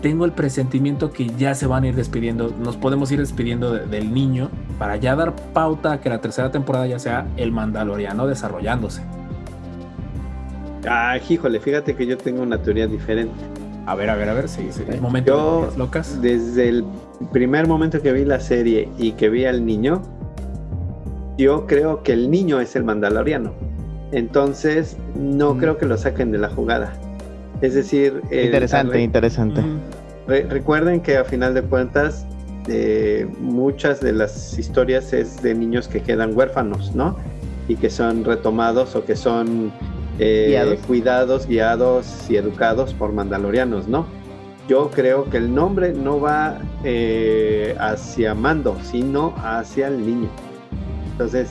tengo el presentimiento que ya se van a ir despidiendo, nos podemos ir despidiendo del niño para ya dar pauta a que la tercera temporada ya sea el Mandaloriano desarrollándose. Ah, híjole, fíjate que yo tengo una teoría diferente. A ver, a ver, a ver, sí, sí. momento Yo, locas. Desde el primer momento que vi la serie y que vi al niño, yo creo que el niño es el mandaloriano. Entonces, no mm. creo que lo saquen de la jugada. Es decir... Interesante, interesante. recuerden que a final de cuentas, eh, muchas de las historias es de niños que quedan huérfanos, ¿no? Y que son retomados o que son eh, cuidados, guiados y educados por mandalorianos, ¿no? Yo creo que el nombre no va eh, hacia Mando, sino hacia el niño. Entonces,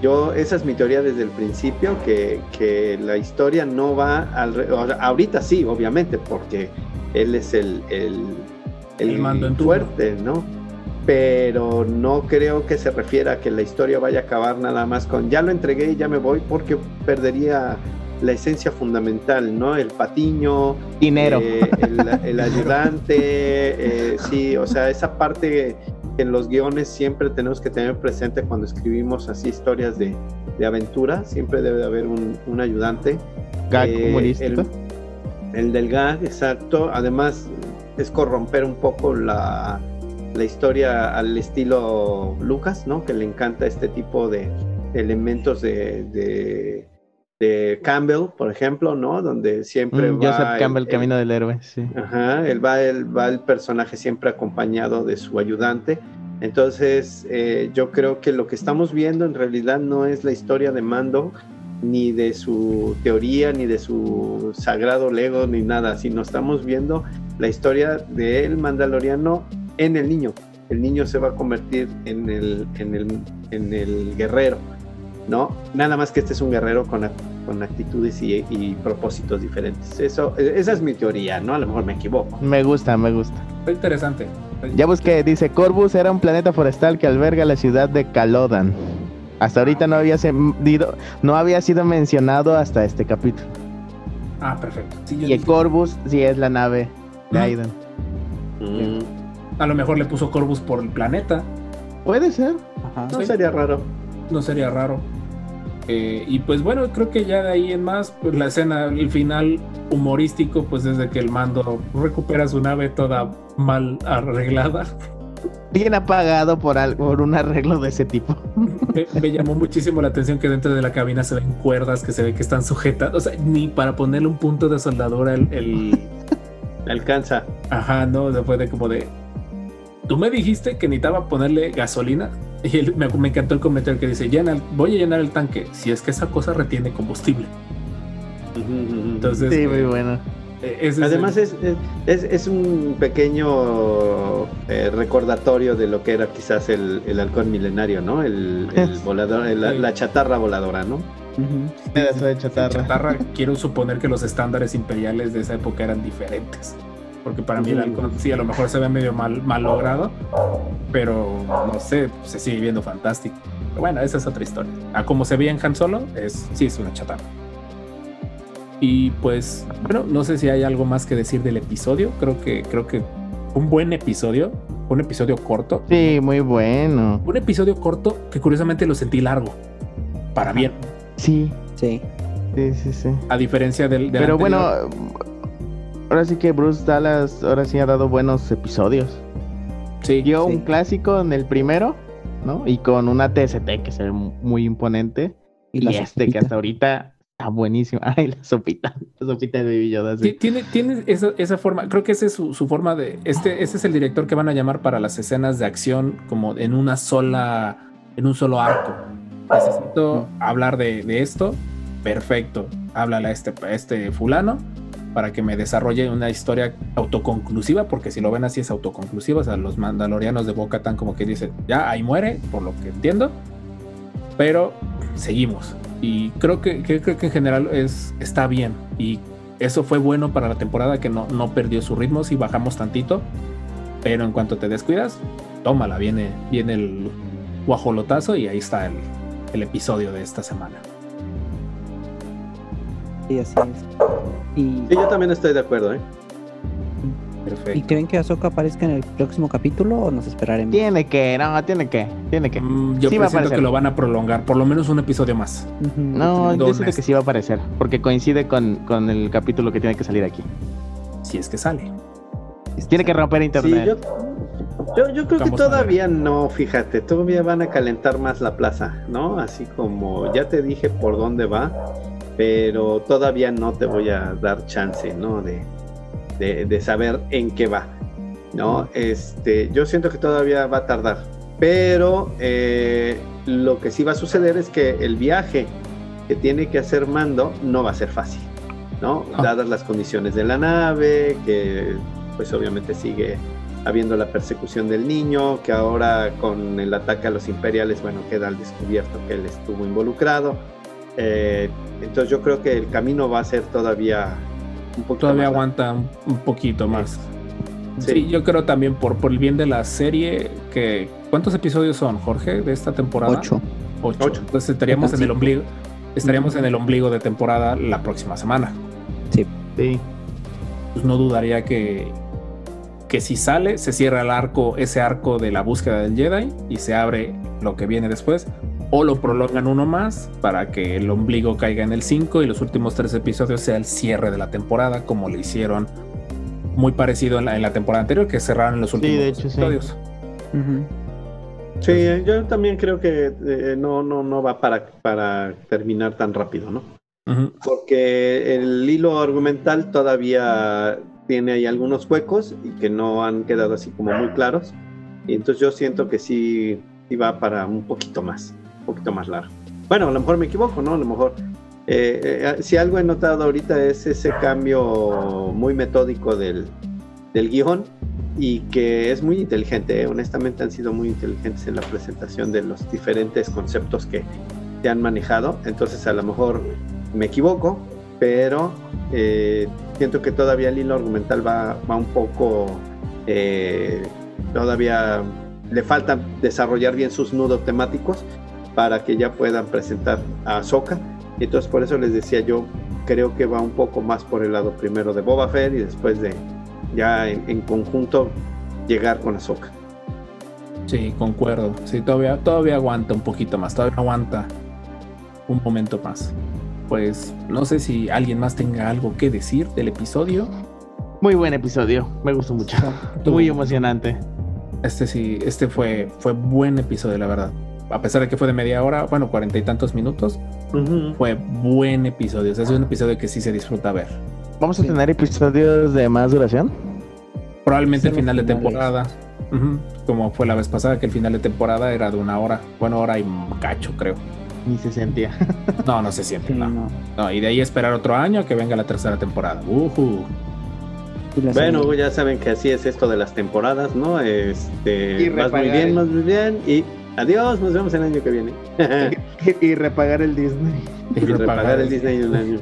yo, esa es mi teoría desde el principio, que, la historia no va al... Ahorita sí, obviamente, porque él es el, el, el, mando fuerte, ¿no? pero no creo que se refiera a que la historia vaya a acabar nada más con ya lo entregué y ya me voy porque perdería la esencia fundamental, ¿no? El patiño, dinero, eh, el, ayudante, eh, sí, o sea, esa parte que en los guiones siempre tenemos que tener presente cuando escribimos así historias de, aventura, siempre debe de haber un, ayudante. Gag eh, humorístico. el del gag, exacto. Además, es corromper un poco la, la historia al estilo Lucas, ¿no? Que le encanta este tipo de elementos de, de, Campbell, por ejemplo, ¿no? Donde siempre mm, va... Joseph Campbell, Camino del Héroe, sí. Ajá, él va, él va el personaje siempre acompañado de su ayudante. Entonces, eh, yo creo que lo que estamos viendo en realidad no es la historia de Mando, ni de su teoría, ni de su sagrado Lego, ni nada, sino estamos viendo la historia del Mandaloriano en el niño. El niño se va a convertir en el, en el, en el guerrero, ¿no? Nada más que este es un guerrero con, con actitudes y, propósitos diferentes. Eso, esa es mi teoría, ¿no? A lo mejor me equivoco. Me gusta, me gusta. Está interesante. Ya busqué, dice, Corvus era un planeta forestal que alberga la ciudad de Calodan. Hasta ahorita no había, sido, no había sido mencionado hasta este capítulo. Ah, perfecto. y el Corvus sí es la nave de Aiden. Mm. A lo mejor le puso Corvus por el planeta. Puede ser. no sería raro. No sería raro. Eh, y pues bueno, creo que ya de ahí en más, pues la escena, el final humorístico, pues desde que el mando recupera su nave toda mal arreglada. Bien apagado por, por un arreglo de ese tipo. Me, llamó muchísimo la atención que dentro de la cabina se ven cuerdas que se ve que están sujetas. O sea, ni para ponerle un punto de soldadura el. Alcanza. Ajá, no, después de como de tú me dijiste que necesitaba ponerle gasolina y me, encantó el comentario que dice, Llena, voy a llenar el tanque si es que esa cosa retiene combustible. Entonces, sí, muy eh, bueno. Eh, Además es, es, un pequeño eh, recordatorio de lo que era quizás el, el halcón milenario, ¿no? El, volador, la chatarra voladora, ¿no? de chatarra. chatarra. Quiero suponer que los estándares imperiales de esa época eran diferentes. Porque para mí el halcón sí, a lo mejor se ve medio mal, mal logrado, pero no sé, se sigue viendo fantástico. Pero bueno, esa es otra historia. A como se veía en Han Solo, es, sí es una chatarra. Y pues, bueno, no sé si hay algo más que decir del episodio. Creo que, creo que un buen episodio, un episodio corto. Sí, muy bueno. Un episodio corto que curiosamente lo sentí largo. Para bien. Sí. Sí. Sí, sí, sí. A diferencia del. Pero bueno, ahora sí que Bruce Dallas ahora sí ha dado buenos episodios. Sí. Dio un clásico en el primero, ¿no? Y con una TST que se ve muy imponente. Y, este que hasta ahorita está buenísimo. Ay, la sopita. La sopita de Yoda. Tiene, tiene esa, esa, forma. Creo que esa es su, forma de. Este, este es el director que van a llamar para las escenas de acción como en una sola. En un solo arco. Necesito hablar de, de esto. Perfecto. Háblale a este, a este fulano para que me desarrolle una historia autoconclusiva, porque si lo ven así es autoconclusiva, o sea, los mandalorianos de Boca tan como que dicen, ya ahí muere, por lo que entiendo, pero seguimos. Y creo que, creo que en general es, está bien. Y eso fue bueno para la temporada que no, no perdió su ritmo, si bajamos tantito, pero en cuanto te descuidas, tómala, viene, viene el guajolotazo y ahí está el, el episodio de esta semana. Sí, así es. Y... yo también estoy de acuerdo, ¿eh? Perfecto. ¿Y creen que Ahsoka aparezca en el próximo capítulo o nos esperaremos? Tiene que, no, tiene que, tiene que. Mm, yo siento que lo van a prolongar, por lo menos un episodio más. No, yo siento que sí va a aparecer, porque coincide con, con, el capítulo que tiene que salir aquí. Si es que sale. Tiene que romper internet. yo, yo, creo que todavía no, fíjate, todavía van a calentar más la plaza, ¿no? Así como ya te dije por dónde va pero todavía no te voy a dar chance, ¿no? De, de, saber en qué va, ¿no? Este, yo siento que todavía va a tardar, pero eh, lo que sí va a suceder es que el viaje que tiene que hacer Mando no va a ser fácil, ¿no? Ah. Dadas las condiciones de la nave, que pues obviamente sigue habiendo la persecución del niño, que ahora con el ataque a los imperiales, bueno, queda al descubierto que él estuvo involucrado. Eh, entonces yo creo que el camino va a ser todavía un poquito Todavía aguanta un, poquito más. Sí. yo creo también por, por el bien de la serie que... ¿Cuántos episodios son, Jorge, de esta temporada? Ocho. Ocho. Entonces estaríamos en el ombligo. Estaríamos en el ombligo de temporada la próxima semana. Sí. Sí. Pues no dudaría que, que si sale, se cierra el arco, ese arco de la búsqueda del Jedi y se abre lo que viene después o lo prolongan uno más para que el ombligo caiga en el 5 y los últimos tres episodios sea el cierre de la temporada, como le hicieron muy parecido en la, temporada anterior, que cerraron en los últimos sí, de hecho, episodios. Sí. sí. yo también creo que eh, no, no, no va para, para terminar tan rápido, ¿no? Porque el hilo argumental todavía tiene ahí algunos huecos y que no han quedado así como muy claros. Y entonces yo siento que sí, sí va para un poquito más poquito más largo. Bueno, a lo mejor me equivoco, ¿no? A lo mejor, eh, eh, si algo he notado ahorita es ese cambio muy metódico del, del guion y que es muy inteligente, ¿eh? honestamente han sido muy inteligentes en la presentación de los diferentes conceptos que se han manejado, entonces a lo mejor me equivoco, pero siento que todavía el hilo argumental va, va un poco, todavía le falta desarrollar bien sus nudos temáticos para que ya puedan presentar a Ahsoka. Entonces por eso les decía yo, creo que va un poco más por el lado primero de Boba Fett y después de ya en, conjunto llegar con Ahsoka. Sí, concuerdo. Sí, todavía, todavía aguanta un poquito más, todavía aguanta un momento más. Pues no sé si alguien más tenga algo que decir del episodio. Muy buen episodio, me gustó mucho. Muy emocionante. Este sí, este fue, fue buen episodio, la verdad a pesar de que fue de media hora, bueno, cuarenta y tantos minutos, fue buen episodio. O sea, es un episodio que sí se disfruta ver. ¿Vamos a tener episodios de más duración? Probablemente final de temporada. Como fue la vez pasada, que el final de temporada era de una hora, bueno, hora y cacho, creo. Ni se sentía. no, no se siente, no. no. Y de ahí esperar otro año a que venga la tercera temporada. Bueno, ya saben que así es esto de las temporadas, ¿no? Este, más muy bien, más muy bien. Y adiós, nos vemos el año que viene. y, repagar el Disney. Y, repagar, el Disney en un año.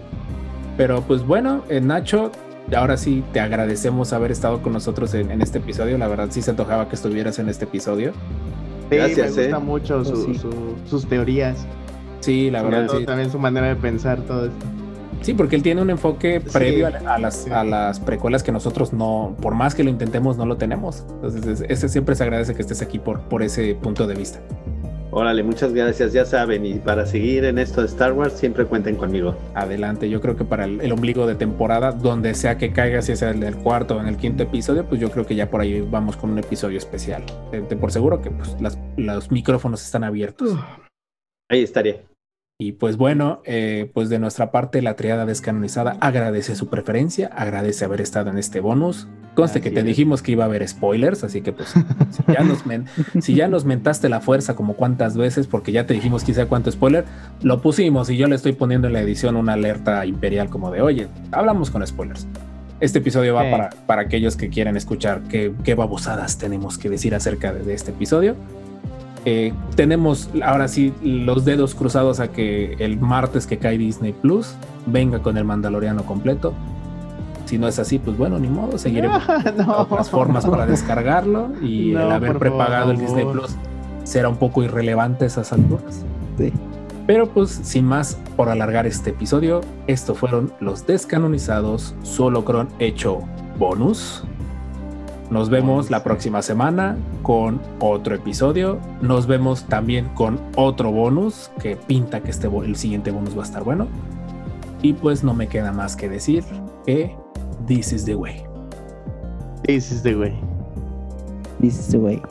Pero pues bueno, eh, Nacho, ahora sí te agradecemos haber estado con nosotros en, este episodio. La verdad sí se antojaba que estuvieras en este episodio. Sí, Gracias, me gusta ¿eh? mucho pues sus teorías. Sí, la verdad. Sí. También su manera de pensar todo esto. Sí, porque él tiene un enfoque previo a, las, a las precuelas que nosotros no, por más que lo intentemos, no lo tenemos. Entonces, ese siempre se agradece que estés aquí por, por ese punto de vista. Órale, muchas gracias, ya saben, y para seguir en esto de Star Wars, siempre cuenten conmigo. Adelante, yo creo que para el, ombligo de temporada, donde sea que caiga, si sea el del cuarto o en el quinto episodio, pues yo creo que ya por ahí vamos con un episodio especial. por seguro que pues, los micrófonos están abiertos. Ahí estaría. Y pues bueno, eh, pues de nuestra parte la triada descanonizada agradece su preferencia, agradece haber estado en este bonus. Conste que te dijimos que iba a haber spoilers, así que pues si ya, nos si ya nos mentaste la fuerza como cuántas veces, porque ya te dijimos quizá cuánto spoiler, lo pusimos y yo le estoy poniendo en la edición una alerta imperial como de, oye, hablamos con spoilers. Este episodio va para, para aquellos que quieren escuchar qué, qué babosadas tenemos que decir acerca de este episodio. Eh, tenemos ahora sí los dedos cruzados a que el martes que cae Disney Plus venga con el Mandaloriano completo. Si no es así, pues bueno, ni modo, seguiremos otras formas para descargarlo y el haber prepagado el Disney Plus será un poco irrelevante esas alturas. Pero pues sin más por alargar este episodio, estos fueron los descanonizados solo cron hecho bonus. Nos vemos la próxima semana con otro episodio. Nos vemos también con otro bonus que pinta que este, el siguiente bonus va a estar bueno. Y pues no me queda más que decir que this is the way. This is the way. This is the way.